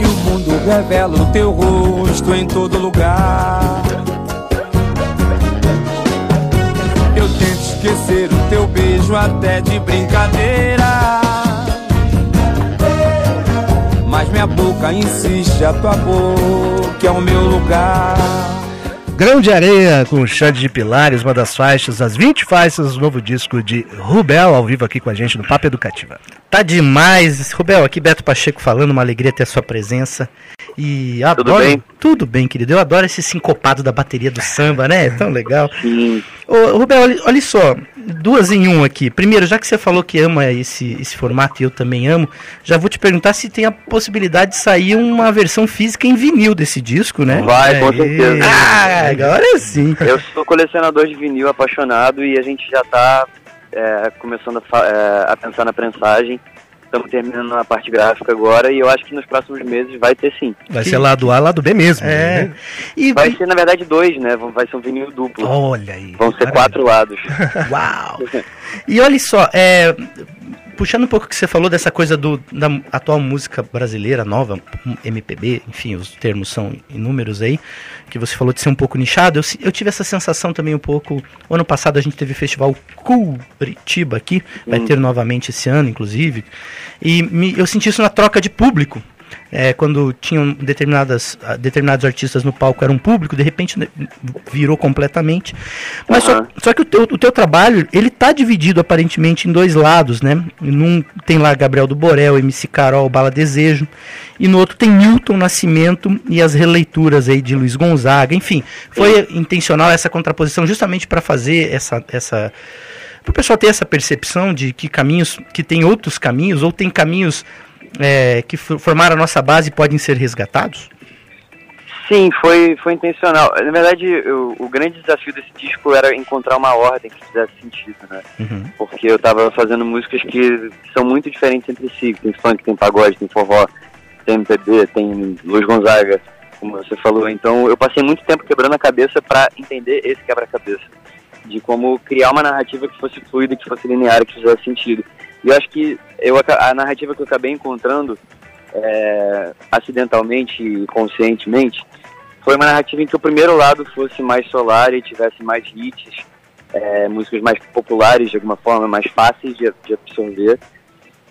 Speaker 10: E o mundo revela o teu rosto em todo lugar. Beijo até de brincadeira. Mas minha boca insiste, a tua boca é o meu lugar.
Speaker 2: Grão de Areia com Xande de Pilares, uma das faixas, as 20 faixas do novo disco de Rubel, ao vivo aqui com a gente no Papo Educativa.
Speaker 3: Tá demais. Rubel, aqui Beto Pacheco falando, uma alegria ter a sua presença. E eu
Speaker 9: Tudo
Speaker 3: adoro.
Speaker 9: bem?
Speaker 3: Tudo bem, querido. Eu adoro esse sincopado da bateria do samba, né? É tão legal.
Speaker 9: Sim.
Speaker 3: Ô, Rubel, olha, olha só, duas em um aqui. Primeiro, já que você falou que ama esse, esse formato e eu também amo, já vou te perguntar se tem a possibilidade de sair uma versão física em vinil desse disco, né?
Speaker 9: Vai, com certeza.
Speaker 3: Ah, agora sim.
Speaker 9: Eu sou colecionador de vinil apaixonado e a gente já está começando a, é, a pensar na prensagem. Estamos terminando a parte gráfica agora e eu acho que nos próximos meses vai ter sim.
Speaker 2: Vai ser lado A, lado B mesmo.
Speaker 3: É.
Speaker 2: né?
Speaker 3: E
Speaker 9: Vai ser, na verdade, dois, né? Vão- Vai ser um vinil duplo.
Speaker 2: Olha aí.
Speaker 9: Vão ser
Speaker 2: maravilha.
Speaker 9: quatro lados.
Speaker 3: Uau! E olha só, é, puxando um pouco o que você falou dessa coisa do, da atual música brasileira nova, MPB, enfim, os termos são inúmeros aí, que você falou de ser um pouco nichado, eu, eu tive essa sensação também um pouco. o Ano passado a gente teve o festival Curitiba aqui, vai ter novamente esse ano, inclusive, e me- eu senti isso na troca de público. É, quando tinham determinadas, ah, determinados artistas no palco era um público, de repente né, virou completamente. Mas só,
Speaker 9: Aham.
Speaker 3: só que o teu, o teu trabalho, ele tá dividido aparentemente em dois lados, né? Num tem lá Gabriel do Borel, MC Carol, Bala Desejo, e no outro tem Milton Nascimento e as releituras aí de Luiz Gonzaga, enfim. Foi intencional essa contraposição justamente para fazer essa essa para o pessoal ter essa percepção de que caminhos, que tem outros caminhos, ou tem caminhos é, que for- formaram a nossa base podem ser resgatados?
Speaker 9: Sim, foi, foi intencional. Na verdade, o, o grande desafio desse disco era encontrar uma ordem que fizesse sentido, né?
Speaker 3: Uhum.
Speaker 9: Porque eu tava fazendo músicas que são muito diferentes entre si. Tem funk, tem pagode, tem forró, tem MPB, tem Luiz Gonzaga, como você falou. Então eu passei muito tempo quebrando a cabeça para entender esse quebra-cabeça. De como criar uma narrativa que fosse fluida, que fosse linear, que fizesse sentido. E eu acho que eu, a narrativa que eu acabei encontrando é, acidentalmente e conscientemente, foi uma narrativa em que o primeiro lado fosse mais solar e tivesse mais hits, é, músicas mais populares de alguma forma, mais fáceis de, de absorver,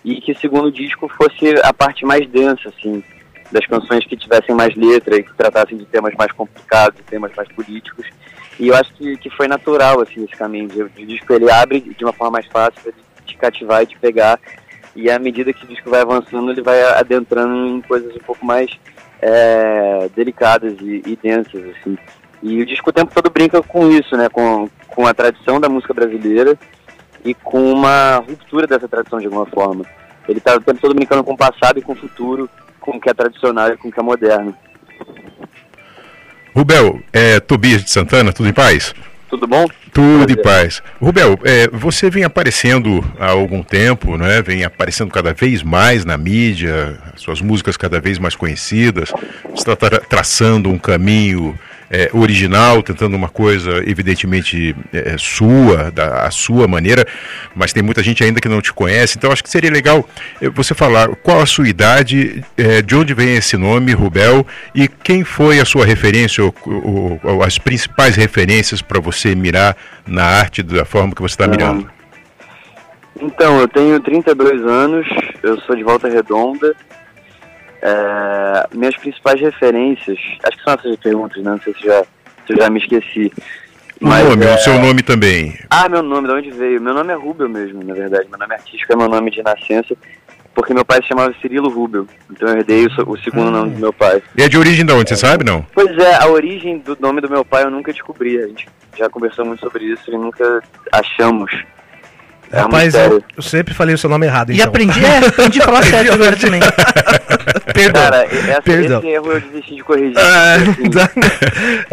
Speaker 9: e que o segundo disco fosse a parte mais densa, assim, das canções que tivessem mais letra e que tratassem de temas mais complicados, de temas mais políticos. E eu acho que, que foi natural, assim, esse caminho. de- O disco ele abre de uma forma mais fácil para te cativar e te pegar e à medida que o disco vai avançando, ele vai adentrando em coisas um pouco mais é, delicadas e, e densas, assim. E o disco o tempo todo brinca com isso, né? Com, com a tradição da música brasileira e com uma ruptura dessa tradição de alguma forma. Ele tá o tempo todo brincando com o passado e com o futuro, com o que é tradicional e com o que é moderno.
Speaker 4: Rubel, é Tobias de Santana, tudo em paz?
Speaker 9: Tudo bom?
Speaker 4: Tudo em paz. Rubel, é, você vem aparecendo há algum tempo, né? vem aparecendo cada vez mais na mídia, suas músicas cada vez mais conhecidas, está tra traçando um caminho é, original, tentando uma coisa evidentemente é, sua, da a sua maneira, mas tem muita gente ainda que não te conhece, então acho que seria legal é, você falar qual a sua idade, é, de onde vem esse nome, Rubel, e quem foi a sua referência, ou, ou, ou as principais referências para você mirar na arte da forma que você está mirando.
Speaker 9: Então, eu tenho 32 anos, eu sou de Volta Redonda, é, minhas principais referências, acho que são essas perguntas, né? não sei se já, se eu já me esqueci.
Speaker 4: O nome, é... o seu nome também.
Speaker 9: Ah, meu nome, de onde veio? Meu nome é Rubel mesmo, na verdade. Meu nome artístico é meu nome de nascença, porque meu pai se chamava Cirilo Rubel. Então eu herdei o, o segundo nome do meu pai.
Speaker 4: E é de origem de onde, você sabe, não?
Speaker 9: Pois é, a origem do nome do meu pai eu nunca descobri. A gente já conversou muito sobre isso e nunca achamos.
Speaker 2: É Rapaz, eu, eu, sempre falei o seu nome errado.
Speaker 3: Então. E aprendi, é, aprendi a falar certo agora também.
Speaker 9: Perdão. Cara, essa, Perdão. esse erro eu desisti de corrigir. Ah, assim, tá.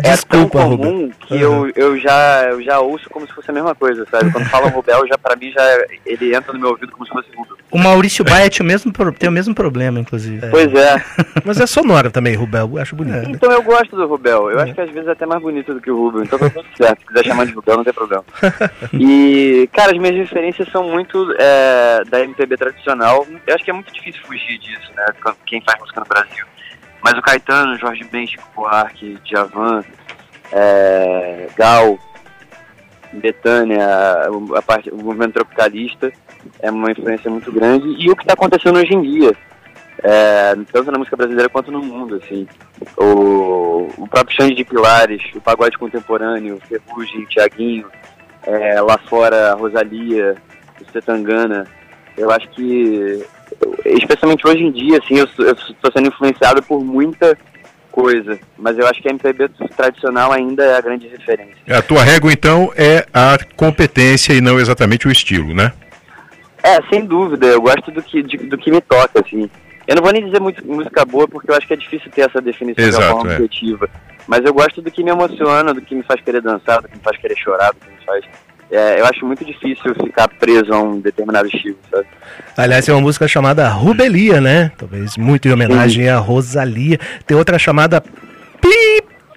Speaker 9: é Desculpa, tão comum Rubel. que eu, eu, já, eu já ouço como se fosse a mesma coisa, sabe? Quando fala Rubel, já, pra mim, já, ele entra no meu ouvido como se fosse Rubel.
Speaker 3: O Maurício Baia tem o mesmo, tem o mesmo problema, inclusive.
Speaker 9: É. Pois é.
Speaker 2: Mas é sonora também, Rubel. Eu acho bonito. É.
Speaker 9: Então eu gosto do Rubel. Eu é. acho que às vezes é até mais bonito do que o Rubel. Então tá tudo certo. Se quiser chamar de Rubel, não tem problema. E, cara, as minhas referências são muito é, da MPB tradicional. Eu acho que é muito difícil fugir disso, né? Quem faz música no Brasil. Mas o Caetano, Jorge Ben, Chico Buarque, Djavan, é, Gal, Betânia, a parte, o movimento tropicalista é uma influência muito grande. E o que está acontecendo hoje em dia, é, tanto na música brasileira quanto no mundo, assim. O, o próprio Xande de Pilares, o pagode contemporâneo, Ferrugem, Tiaguinho, é, lá fora Rosalia, o Setangana. Eu acho que, especialmente hoje em dia, assim, eu estou sendo influenciado por muita coisa, mas eu acho que a MPB tradicional ainda é a grande referência.
Speaker 4: A tua régua, então, é a competência e não exatamente o estilo, né?
Speaker 9: É, sem dúvida, eu gosto do que, de, do que me toca, assim. Eu não vou nem dizer muito, música boa, porque eu acho que é difícil ter essa definição
Speaker 4: Exato,
Speaker 9: de forma
Speaker 4: é.
Speaker 9: objetiva. Mas eu gosto do que me emociona, do que me faz querer dançar, do que me faz querer chorar, do que me faz é, eu acho muito difícil ficar preso a um determinado estilo, sabe?
Speaker 2: Aliás, tem uma música chamada Rubelia, né? Talvez muito em homenagem Sim. a Rosalia. Tem outra chamada Pip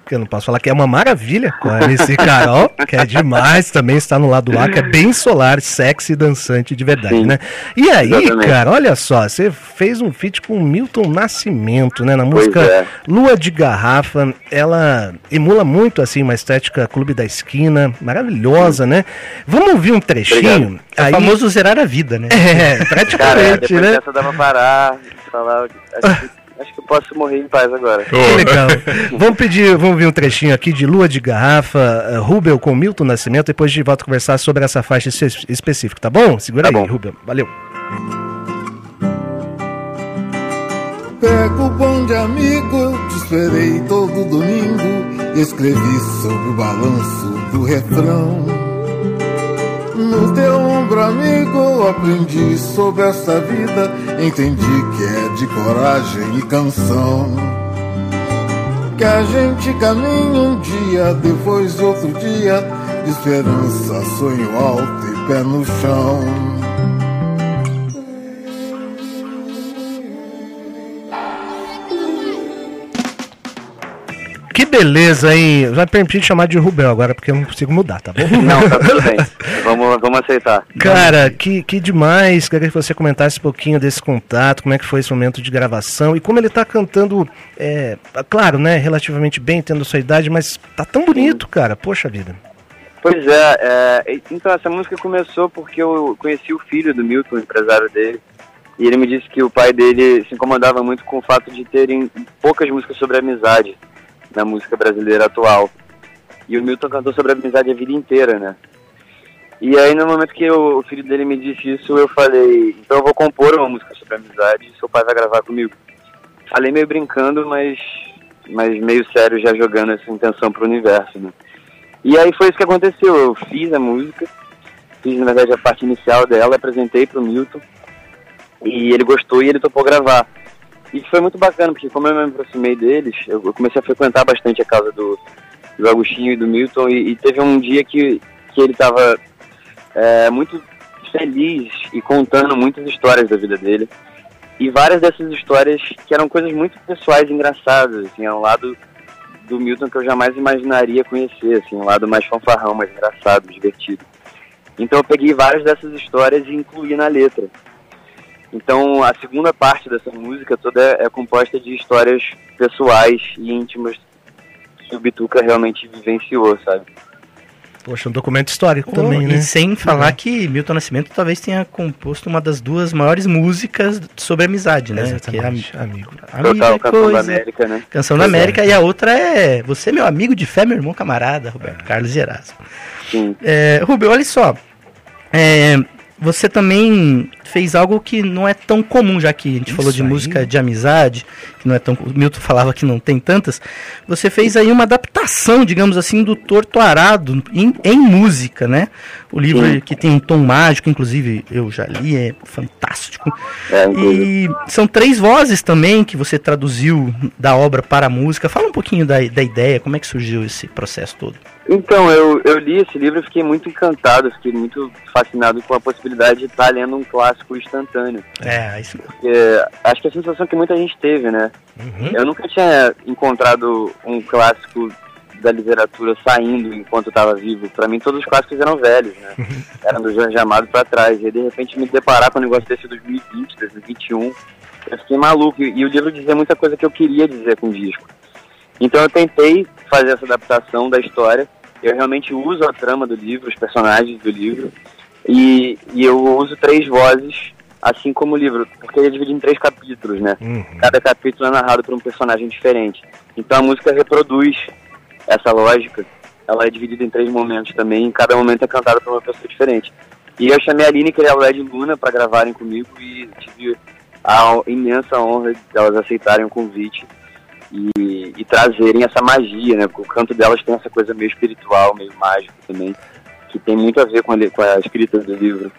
Speaker 2: que eu não posso falar que é uma maravilha com a MC Carol, que é demais, também está no lado lá, que é bem solar, sexy dançante de verdade, Sim, né? E aí, exatamente. cara, olha só, você fez um feat com o Milton Nascimento, né? Na música é. Lua de Garrafa, ela emula muito, assim, uma estética Clube da Esquina, maravilhosa, né? Vamos ouvir um trechinho?
Speaker 3: É aí... o famoso zerar a vida, né?
Speaker 2: É, praticamente,
Speaker 9: Cara, depois
Speaker 2: né?
Speaker 9: dessa pra parar, falar... Acho que eu posso morrer em paz agora.
Speaker 2: Que legal. vamos pedir, vamos ver um trechinho aqui de Lua de Garrafa, uh, Rubel com Milton Nascimento, depois de volta a conversar sobre essa faixa específica, tá bom? Segura tá aí, bom. Rubel. Valeu.
Speaker 11: Pego o bonde amigo, te esperei todo domingo, escrevi sobre o balanço do refrão. No teu ombro, amigo, aprendi sobre essa vida. Entendi que é de coragem e canção. Que a gente caminha um dia, depois outro dia, de esperança, sonho alto e pé no chão.
Speaker 2: Que beleza, hein? Vai permitir chamar de Rubel agora, porque eu não consigo mudar, tá bom?
Speaker 9: Não, tá tudo bem. Vamos, vamos aceitar.
Speaker 2: Cara, que, que demais. Queria que você comentasse um pouquinho desse contato, como é que foi esse momento de gravação e como ele tá cantando, é, claro, né, relativamente bem, tendo sua idade, mas tá tão bonito, cara. Poxa vida.
Speaker 9: Pois é, é, então essa música começou porque eu conheci o filho do Milton, o empresário dele, e ele me disse que o pai dele se incomodava muito com o fato de terem poucas músicas sobre amizade na música brasileira atual. E o Milton cantou sobre a amizade a vida inteira, né? E aí no momento que o filho dele me disse isso, eu falei, então eu vou compor uma música sobre amizade e seu pai vai gravar comigo. Falei meio brincando, mas, mas meio sério, já jogando essa intenção pro universo, né? E aí foi isso que aconteceu, eu fiz a música, fiz na verdade a parte inicial dela, apresentei pro Milton, e ele gostou e ele topou gravar. E foi muito bacana, porque como eu me aproximei deles, eu comecei a frequentar bastante a casa do, do Agostinho e do Milton, e, e teve um dia que, que ele estava é, muito feliz e contando muitas histórias da vida dele. E várias dessas histórias que eram coisas muito pessoais engraçadas, assim, é lado do Milton que eu jamais imaginaria conhecer, assim, um lado mais fanfarrão, mais engraçado, divertido. Então eu peguei várias dessas histórias e incluí na letra. Então a segunda parte dessa música toda é, é composta de histórias pessoais e íntimas que o Bituca realmente vivenciou, sabe?
Speaker 2: Poxa, um documento histórico
Speaker 3: Oh,
Speaker 2: também,
Speaker 3: e
Speaker 2: né?
Speaker 3: sem falar que Milton Nascimento talvez tenha composto uma das duas maiores músicas sobre amizade, né?
Speaker 2: Exatamente,
Speaker 3: que é
Speaker 2: amigo.
Speaker 3: Amigo
Speaker 9: Total,
Speaker 3: é
Speaker 9: Canção da
Speaker 3: coisa.
Speaker 9: América, né?
Speaker 3: Canção da
Speaker 9: é.
Speaker 3: América e a outra é Você é meu amigo de fé, meu irmão camarada, Roberto Carlos Geras.
Speaker 9: Sim.
Speaker 3: É, Rubio, olha só. É, você também fez algo que não é tão comum, já que a gente falou de
Speaker 2: aí.
Speaker 3: música de amizade, que não é tão. O Milton falava que não tem tantas. Você fez aí uma adaptação, digamos assim, do Torto Arado em, em música, né? O livro
Speaker 9: Sim.
Speaker 3: que tem um tom mágico, inclusive eu já li, é fantástico.
Speaker 9: É.
Speaker 3: E são três vozes também que você traduziu da obra para a música. Fala um pouquinho da, da ideia, como é que surgiu esse processo todo.
Speaker 9: Então, eu, eu li esse livro e fiquei muito encantado, fiquei muito fascinado com a possibilidade de estar lendo um clássico instantâneo.
Speaker 3: É, isso.
Speaker 9: Porque acho que é a sensação que muita gente teve, né?
Speaker 3: Uhum.
Speaker 9: Eu nunca tinha encontrado um clássico da literatura saindo enquanto eu estava vivo. Para mim, todos os clássicos eram velhos, né? Eram do Jorge Amado para trás. E aí, de repente, me deparar com um negócio desse em 2020, 2021, eu fiquei maluco. E, e o livro dizia muita coisa que eu queria dizer com o disco. Então, eu tentei fazer essa adaptação da história. Eu realmente uso a trama do livro, os personagens do livro. E, e eu uso três vozes, assim como o livro, porque ele é dividido em três capítulos, né?
Speaker 2: Uhum.
Speaker 9: Cada capítulo é narrado por um personagem diferente. Então a música reproduz essa lógica. Ela é dividida em três momentos também, e cada momento é cantado por uma pessoa diferente. E eu chamei a Aline e a Led Luna para gravarem comigo e tive a imensa honra de elas aceitarem o convite e, e trazerem essa magia, né? Porque o canto delas tem essa coisa meio espiritual, meio mágico também, que tem muito a ver com a, com a escrita do livro.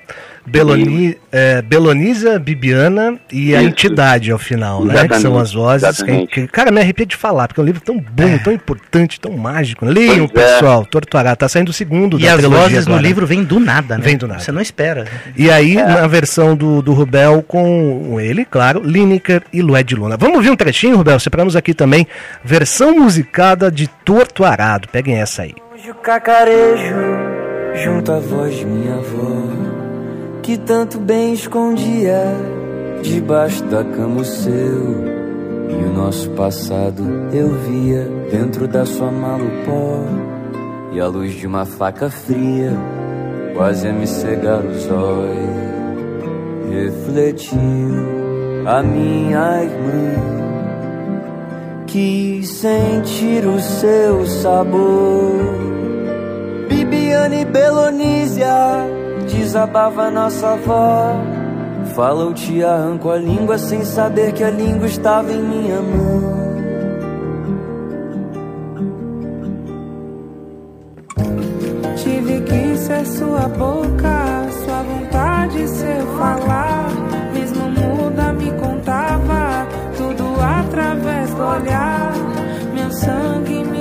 Speaker 2: Beloni, é, Belonisa, Bibiana e a
Speaker 9: Isso.
Speaker 2: entidade ao final, né? Que são as vozes. Que, cara, me arrepia de falar, porque é um livro tão bom, tão importante, tão mágico. Leiam,
Speaker 9: Pois é.
Speaker 2: pessoal, Tortuará. Tá saindo o segundo
Speaker 3: E
Speaker 2: da
Speaker 3: as
Speaker 2: trilogia
Speaker 3: vozes no
Speaker 2: agora.
Speaker 3: livro vêm do nada, né?
Speaker 2: Vem do nada.
Speaker 3: Você não espera.
Speaker 2: E aí, na versão do, do Rubel, com ele, claro, Lineker e Lued Luna. Vamos ouvir um trechinho, Rubel? Separamos aqui também versão musicada de Torto Arado. Peguem essa aí.
Speaker 12: Hoje o cacarejo junto à voz de minha avó que tanto bem escondia debaixo da cama o seu e o nosso passado eu via dentro da sua mala o pó e a luz de uma faca fria quase a me cegar os olhos refletiu a minha irmã Quis sentir o seu sabor. Bibiane Belonísia, desabava nossa avó. Fala, eu te arranco a língua sem saber que a língua estava em minha mão.
Speaker 13: Tive que ser sua boca, sua vontade seu falar. Mesmo muda me contava tudo através do olhar. Meu sangue, minha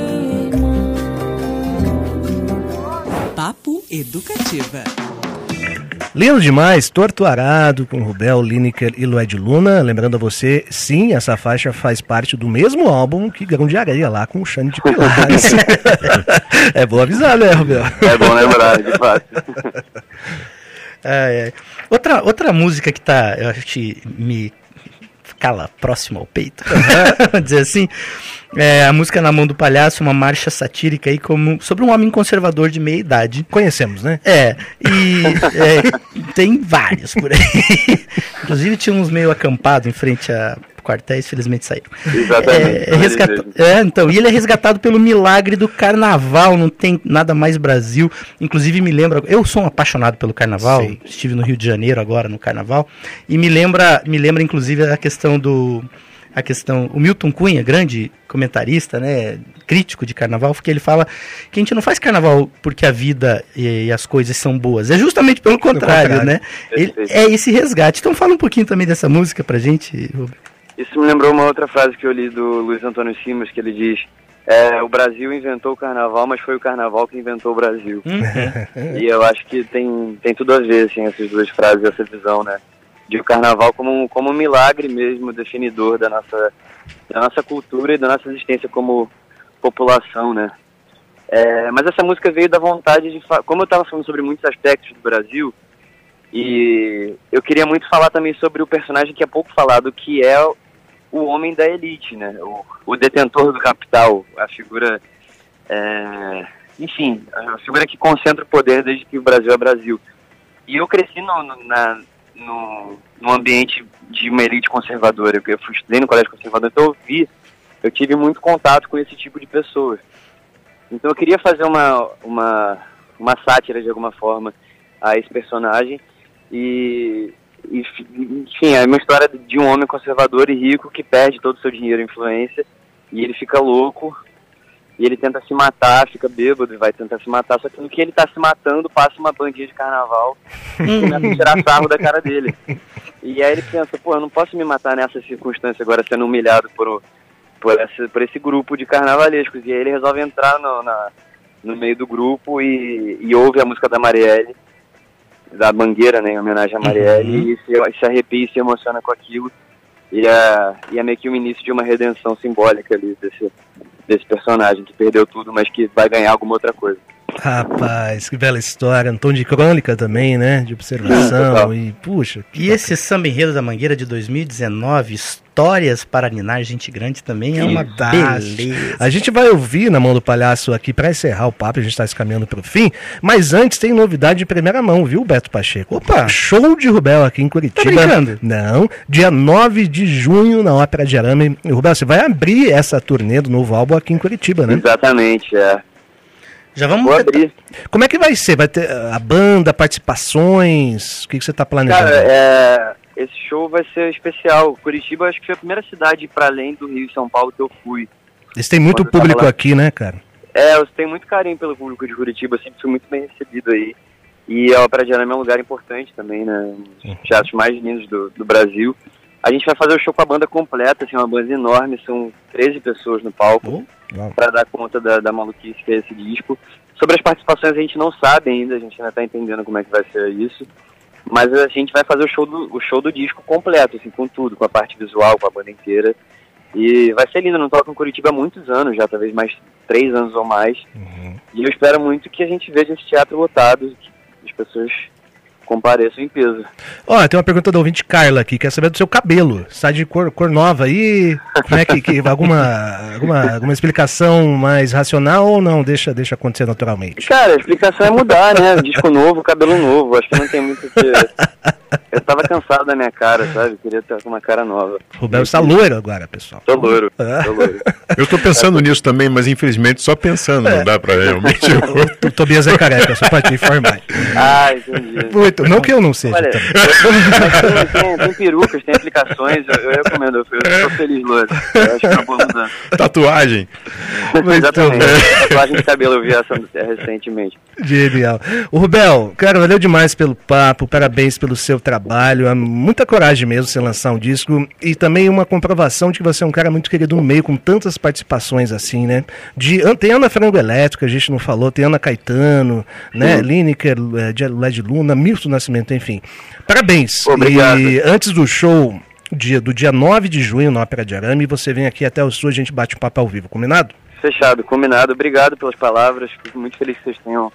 Speaker 8: Educativa.
Speaker 2: Lindo demais, Torto Arado com Rubel, Lineker e Lued Luna. Lembrando a você, sim, essa faixa faz parte do mesmo álbum que Grão de Areia, lá com o Xande de Pilares. é bom avisar, né, Rubel?
Speaker 9: É bom lembrar, de fato.
Speaker 3: Ai, ai. Outra, outra música que tá, eu acho que me cala próximo ao peito, vamos dizer assim, é a música Na Mão do Palhaço, uma marcha satírica aí como, sobre um homem conservador de meia idade.
Speaker 2: Conhecemos, né?
Speaker 3: É, e é, tem vários por aí. Inclusive tinha uns meio acampados em frente a quartéis, felizmente saíram.
Speaker 9: Exatamente.
Speaker 3: É, resgata- é, então, e ele é resgatado pelo milagre do carnaval, não tem nada mais Brasil. Inclusive me lembra, eu sou um apaixonado pelo carnaval,
Speaker 2: Sim.
Speaker 3: estive no Rio de Janeiro agora no carnaval, e me lembra, me lembra inclusive a questão do a questão, o Milton Cunha, grande comentarista, né, crítico de carnaval, porque ele fala que a gente não faz carnaval porque a vida e, e as coisas são boas, é justamente pelo contrário,
Speaker 2: contrário.
Speaker 3: né? Ele- é esse resgate. Então fala um pouquinho também dessa música pra gente, Rubens.
Speaker 9: Isso me lembrou uma outra frase que eu li do Luiz Antônio Simas, que ele diz é, o Brasil inventou o carnaval, mas foi o carnaval que inventou o Brasil.
Speaker 3: Uhum.
Speaker 9: E eu acho que tem, tem tudo a ver, assim, essas duas frases, essa visão, né? De o carnaval como, um- como um milagre mesmo, definidor da nossa, da nossa cultura e da nossa existência como população, né? É, mas essa música veio da vontade de... Como eu estava falando sobre muitos aspectos do Brasil, e eu queria muito falar também sobre o personagem que é pouco falado, que é o homem da elite, né? O, o detentor do capital, a figura... é, enfim, a figura que concentra o poder desde que o Brasil é Brasil. E eu cresci no, no, na, no, no ambiente de uma elite conservadora. Eu fui estudei no colégio conservador, então eu vi, eu tive muito contato com esse tipo de pessoas. Então eu queria fazer uma, uma, uma sátira de alguma forma a esse personagem e, enfim, é uma história de um homem conservador e rico que perde todo o seu dinheiro e influência e ele fica louco e ele tenta se matar, fica bêbado e vai tentar se matar, só que no que ele tá se matando passa uma bandinha de carnaval e começa a tirar sarro da cara dele. E aí ele pensa, pô, eu não posso me matar nessa circunstância agora sendo humilhado por, por, esse, por esse grupo de carnavalescos. E aí ele resolve entrar no, na, no meio do grupo e, e ouve a música da Marielle, da Mangueira, né, em homenagem a Marielle, e se, se arrepia e se emociona com aquilo. E é, e é meio que o início de uma redenção simbólica ali desse, desse personagem que perdeu tudo, mas que vai ganhar alguma outra coisa.
Speaker 2: Rapaz, que bela história. Um tom de crônica também, né? De observação.
Speaker 3: Total.
Speaker 2: e, puxa.
Speaker 3: E esse samba enredo da Mangueira de 2019, Histórias para Ninar Gente Grande, também é uma
Speaker 2: Fantástico.
Speaker 3: beleza.
Speaker 2: A gente vai ouvir na mão do palhaço aqui para encerrar o papo, a gente está se caminhando para o fim. Mas antes tem novidade de primeira mão, viu, Beto Pacheco? Opa! Show de Rubel aqui em Curitiba.
Speaker 3: Tá brincando?
Speaker 2: Não, dia 9 de junho na Ópera de Arame. Rubel, você vai abrir essa turnê do novo álbum aqui em Curitiba, né?
Speaker 9: Exatamente, é.
Speaker 3: Já vamos
Speaker 9: Vou abrir.
Speaker 2: Como é que vai ser? Vai ter uh, a banda, participações? O que, que você está planejando?
Speaker 9: Cara, é, esse show vai ser especial. Curitiba acho que foi a primeira cidade para além do Rio e São Paulo que eu fui.
Speaker 2: Eles têm muito
Speaker 9: eu
Speaker 2: público aqui, né, cara?
Speaker 9: É, eu tenho muito carinho pelo público de Curitiba, sempre fui muito bem recebido aí. E a Ópera de Arame é um lugar importante também, né? Um dos teatros mais lindos do, do Brasil. A gente vai fazer o show com a banda completa, assim, uma banda enorme, são 13 pessoas no palco, para dar conta da, da maluquice que é esse disco. Sobre as participações a gente não sabe ainda, a gente ainda tá entendendo como é que vai ser isso. Mas a gente vai fazer o show do, o show do disco completo, assim, com tudo, com a parte visual, com a banda inteira. E vai ser lindo, eu não toco em Curitiba há muitos anos, já talvez mais três anos ou mais. E eu espero muito que a gente veja esse teatro lotado, que as pessoas compareçam em peso.
Speaker 2: Ó, tem uma pergunta da ouvinte Carla aqui, quer saber do seu cabelo. Está de cor, cor nova aí? Como é que, que- alguma, alguma, alguma explicação mais racional ou não? Deixa, deixa acontecer naturalmente.
Speaker 9: Cara, a explicação é mudar, né? Disco novo, cabelo novo. Acho que não tem muito o que. Eu tava cansado da minha cara, sabe? Queria estar com uma cara nova.
Speaker 2: Rubel está loiro agora, pessoal.
Speaker 9: Tô loiro, tô loiro.
Speaker 4: Eu tô pensando nisso também, mas infelizmente só pensando, não dá pra realmente.
Speaker 2: O Tobias é careca, só pode te informar.
Speaker 9: Ah, entendi.
Speaker 2: Muito, não que eu não seja.
Speaker 9: Olha, mas tem, tem, tem perucas, tem aplicações, eu, eu recomendo, eu, eu sou feliz loiro. Eu acho que é uma boa mudança.
Speaker 4: Tatuagem.
Speaker 9: Exatamente. Tatuagem de cabelo, eu vi essa recentemente.
Speaker 2: Genial. O Rubel, cara, valeu demais pelo papo, parabéns pelo seu trabalho, é muita coragem mesmo você lançar um disco e também uma comprovação de que você é um cara muito querido no meio, com tantas participações assim, né? De, tem Ana Frango Elétrica, a gente não falou, tem Ana Caetano, né?
Speaker 9: Sim.
Speaker 2: Lineker, de- Led Luna, Milton Nascimento, enfim. Parabéns.
Speaker 9: Obrigado.
Speaker 2: E antes do show dia, do dia 9 de junho na Ópera de Arame, você vem aqui até o sul, a gente bate um papo ao vivo, combinado?
Speaker 9: Fechado, combinado. Obrigado pelas palavras. Fico muito feliz que vocês tenham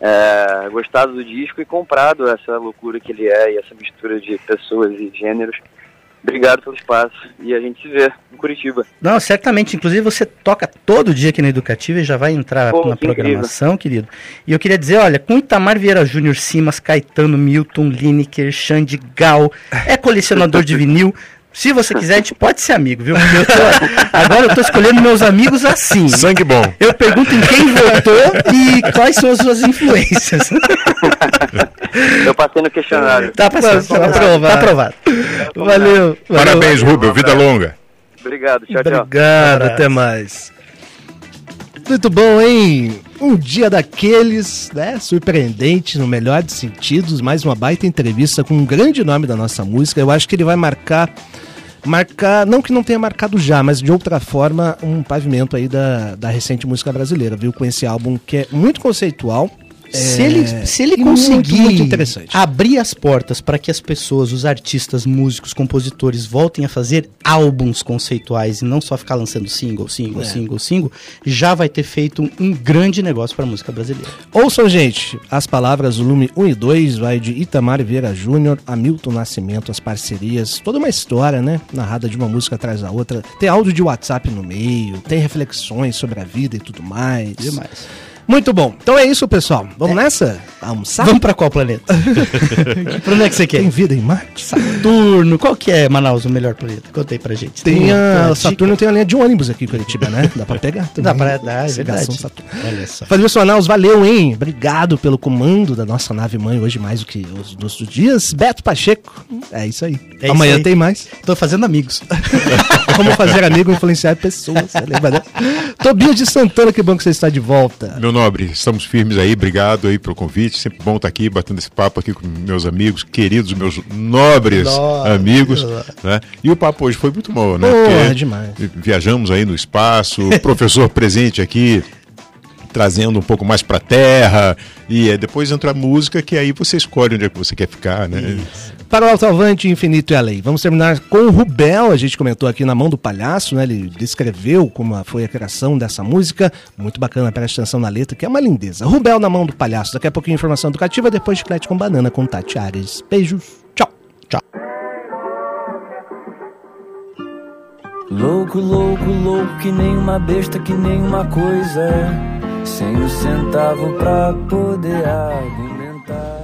Speaker 9: é, gostado do disco e comprado essa loucura que ele é e essa mistura de pessoas e gêneros. Obrigado pelo espaço e a gente se vê em Curitiba.
Speaker 3: Não, certamente. Inclusive, você toca todo dia aqui na Educativa e já vai entrar
Speaker 9: Pô,
Speaker 3: na
Speaker 9: que
Speaker 3: programação, querido. E eu queria dizer, olha, com Itamar Vieira Júnior, Simas, Caetano, Milton, Lineker, Xande, Gal, é colecionador de vinil. Se você quiser, a gente pode ser amigo, viu? Eu tô- agora eu tô escolhendo meus amigos assim.
Speaker 4: Sangue bom.
Speaker 3: Eu pergunto em quem votou e quais são as suas influências.
Speaker 9: Eu passei no questionário.
Speaker 3: Tá passando, tá aprovado. Tá aprovado. Valeu.
Speaker 4: Parabéns, Rubel. Vida longa.
Speaker 9: Obrigado, tchau, tchau.
Speaker 2: Obrigado, até mais. Muito bom, hein? Um dia daqueles, né? Surpreendente, no melhor dos sentidos. Mais uma baita entrevista com um grande nome da nossa música. Eu acho que ele vai marcar marcar, não que não tenha marcado já, mas de outra forma, um pavimento aí da, da recente música brasileira, viu? Com esse álbum que é muito conceitual.
Speaker 3: Se
Speaker 2: é,
Speaker 3: ele, se ele
Speaker 2: e muito,
Speaker 3: conseguir
Speaker 2: muito interessante.
Speaker 3: abrir as portas para que as pessoas, os artistas, músicos, compositores voltem a fazer álbuns conceituais e não só ficar lançando single, single,
Speaker 2: É.
Speaker 3: single, single, já vai ter feito um, um grande negócio para a música brasileira.
Speaker 2: Ouçam, gente, as palavras volume 1 e 2, vai de Itamar Vieira Júnior, Hamilton Nascimento, as parcerias, toda uma história, né? Narrada de uma música atrás da outra. Tem áudio de WhatsApp no meio, tem reflexões sobre a vida e tudo mais.
Speaker 3: Demais.
Speaker 2: Muito bom. Então é isso, pessoal. Vamos nessa? Almoçar?
Speaker 3: Vamos para qual planeta? para onde é que você quer?
Speaker 2: Tem vida em Marte?
Speaker 3: Saturno. Qual que é, Manaus, o melhor planeta? Conta aí pra gente.
Speaker 2: Tem a, Saturno tem a linha de ônibus aqui em Curitiba, né? Dá pra pegar também.
Speaker 3: Dá pra dar, é verdade.
Speaker 2: Saturno.
Speaker 3: Olha só.
Speaker 2: Fabrício Anaus, valeu, hein? Obrigado pelo comando da nossa nave mãe hoje, mais do que os nossos dias. Beto Pacheco, é isso aí.
Speaker 3: É isso
Speaker 2: Amanhã
Speaker 3: aí.
Speaker 2: tem mais.
Speaker 3: Tô fazendo amigos.
Speaker 2: Como fazer amigo influenciar pessoas. Lembra, né? Tobias de Santana, que bom que você está de volta.
Speaker 4: Meu nobre, estamos firmes aí, obrigado aí pelo convite. Sempre bom estar aqui, batendo esse papo aqui com meus amigos, queridos, meus nobres
Speaker 3: Nossa.
Speaker 4: amigos. Né? E o papo hoje foi muito bom, né?
Speaker 2: Porra, demais.
Speaker 4: Viajamos aí no espaço, o professor presente aqui trazendo um pouco mais pra terra e é, depois entra a música que aí você escolhe onde é que você quer ficar, né?
Speaker 2: Para o Alto-Avante, Infinito e Além. Vamos terminar com o Rubel. A gente comentou aqui na mão do palhaço, né? Ele descreveu como foi a criação dessa música. Muito bacana, preste atenção na letra, que é uma lindeza. Rubel na mão do palhaço. Daqui a pouquinho informação educativa, depois chiclete com banana com Tati Ares. Beijos. Tchau.
Speaker 3: Tchau.
Speaker 12: Louco, louco, louco, que nem uma besta, que nem uma coisa sem um centavo pra poder argumentar.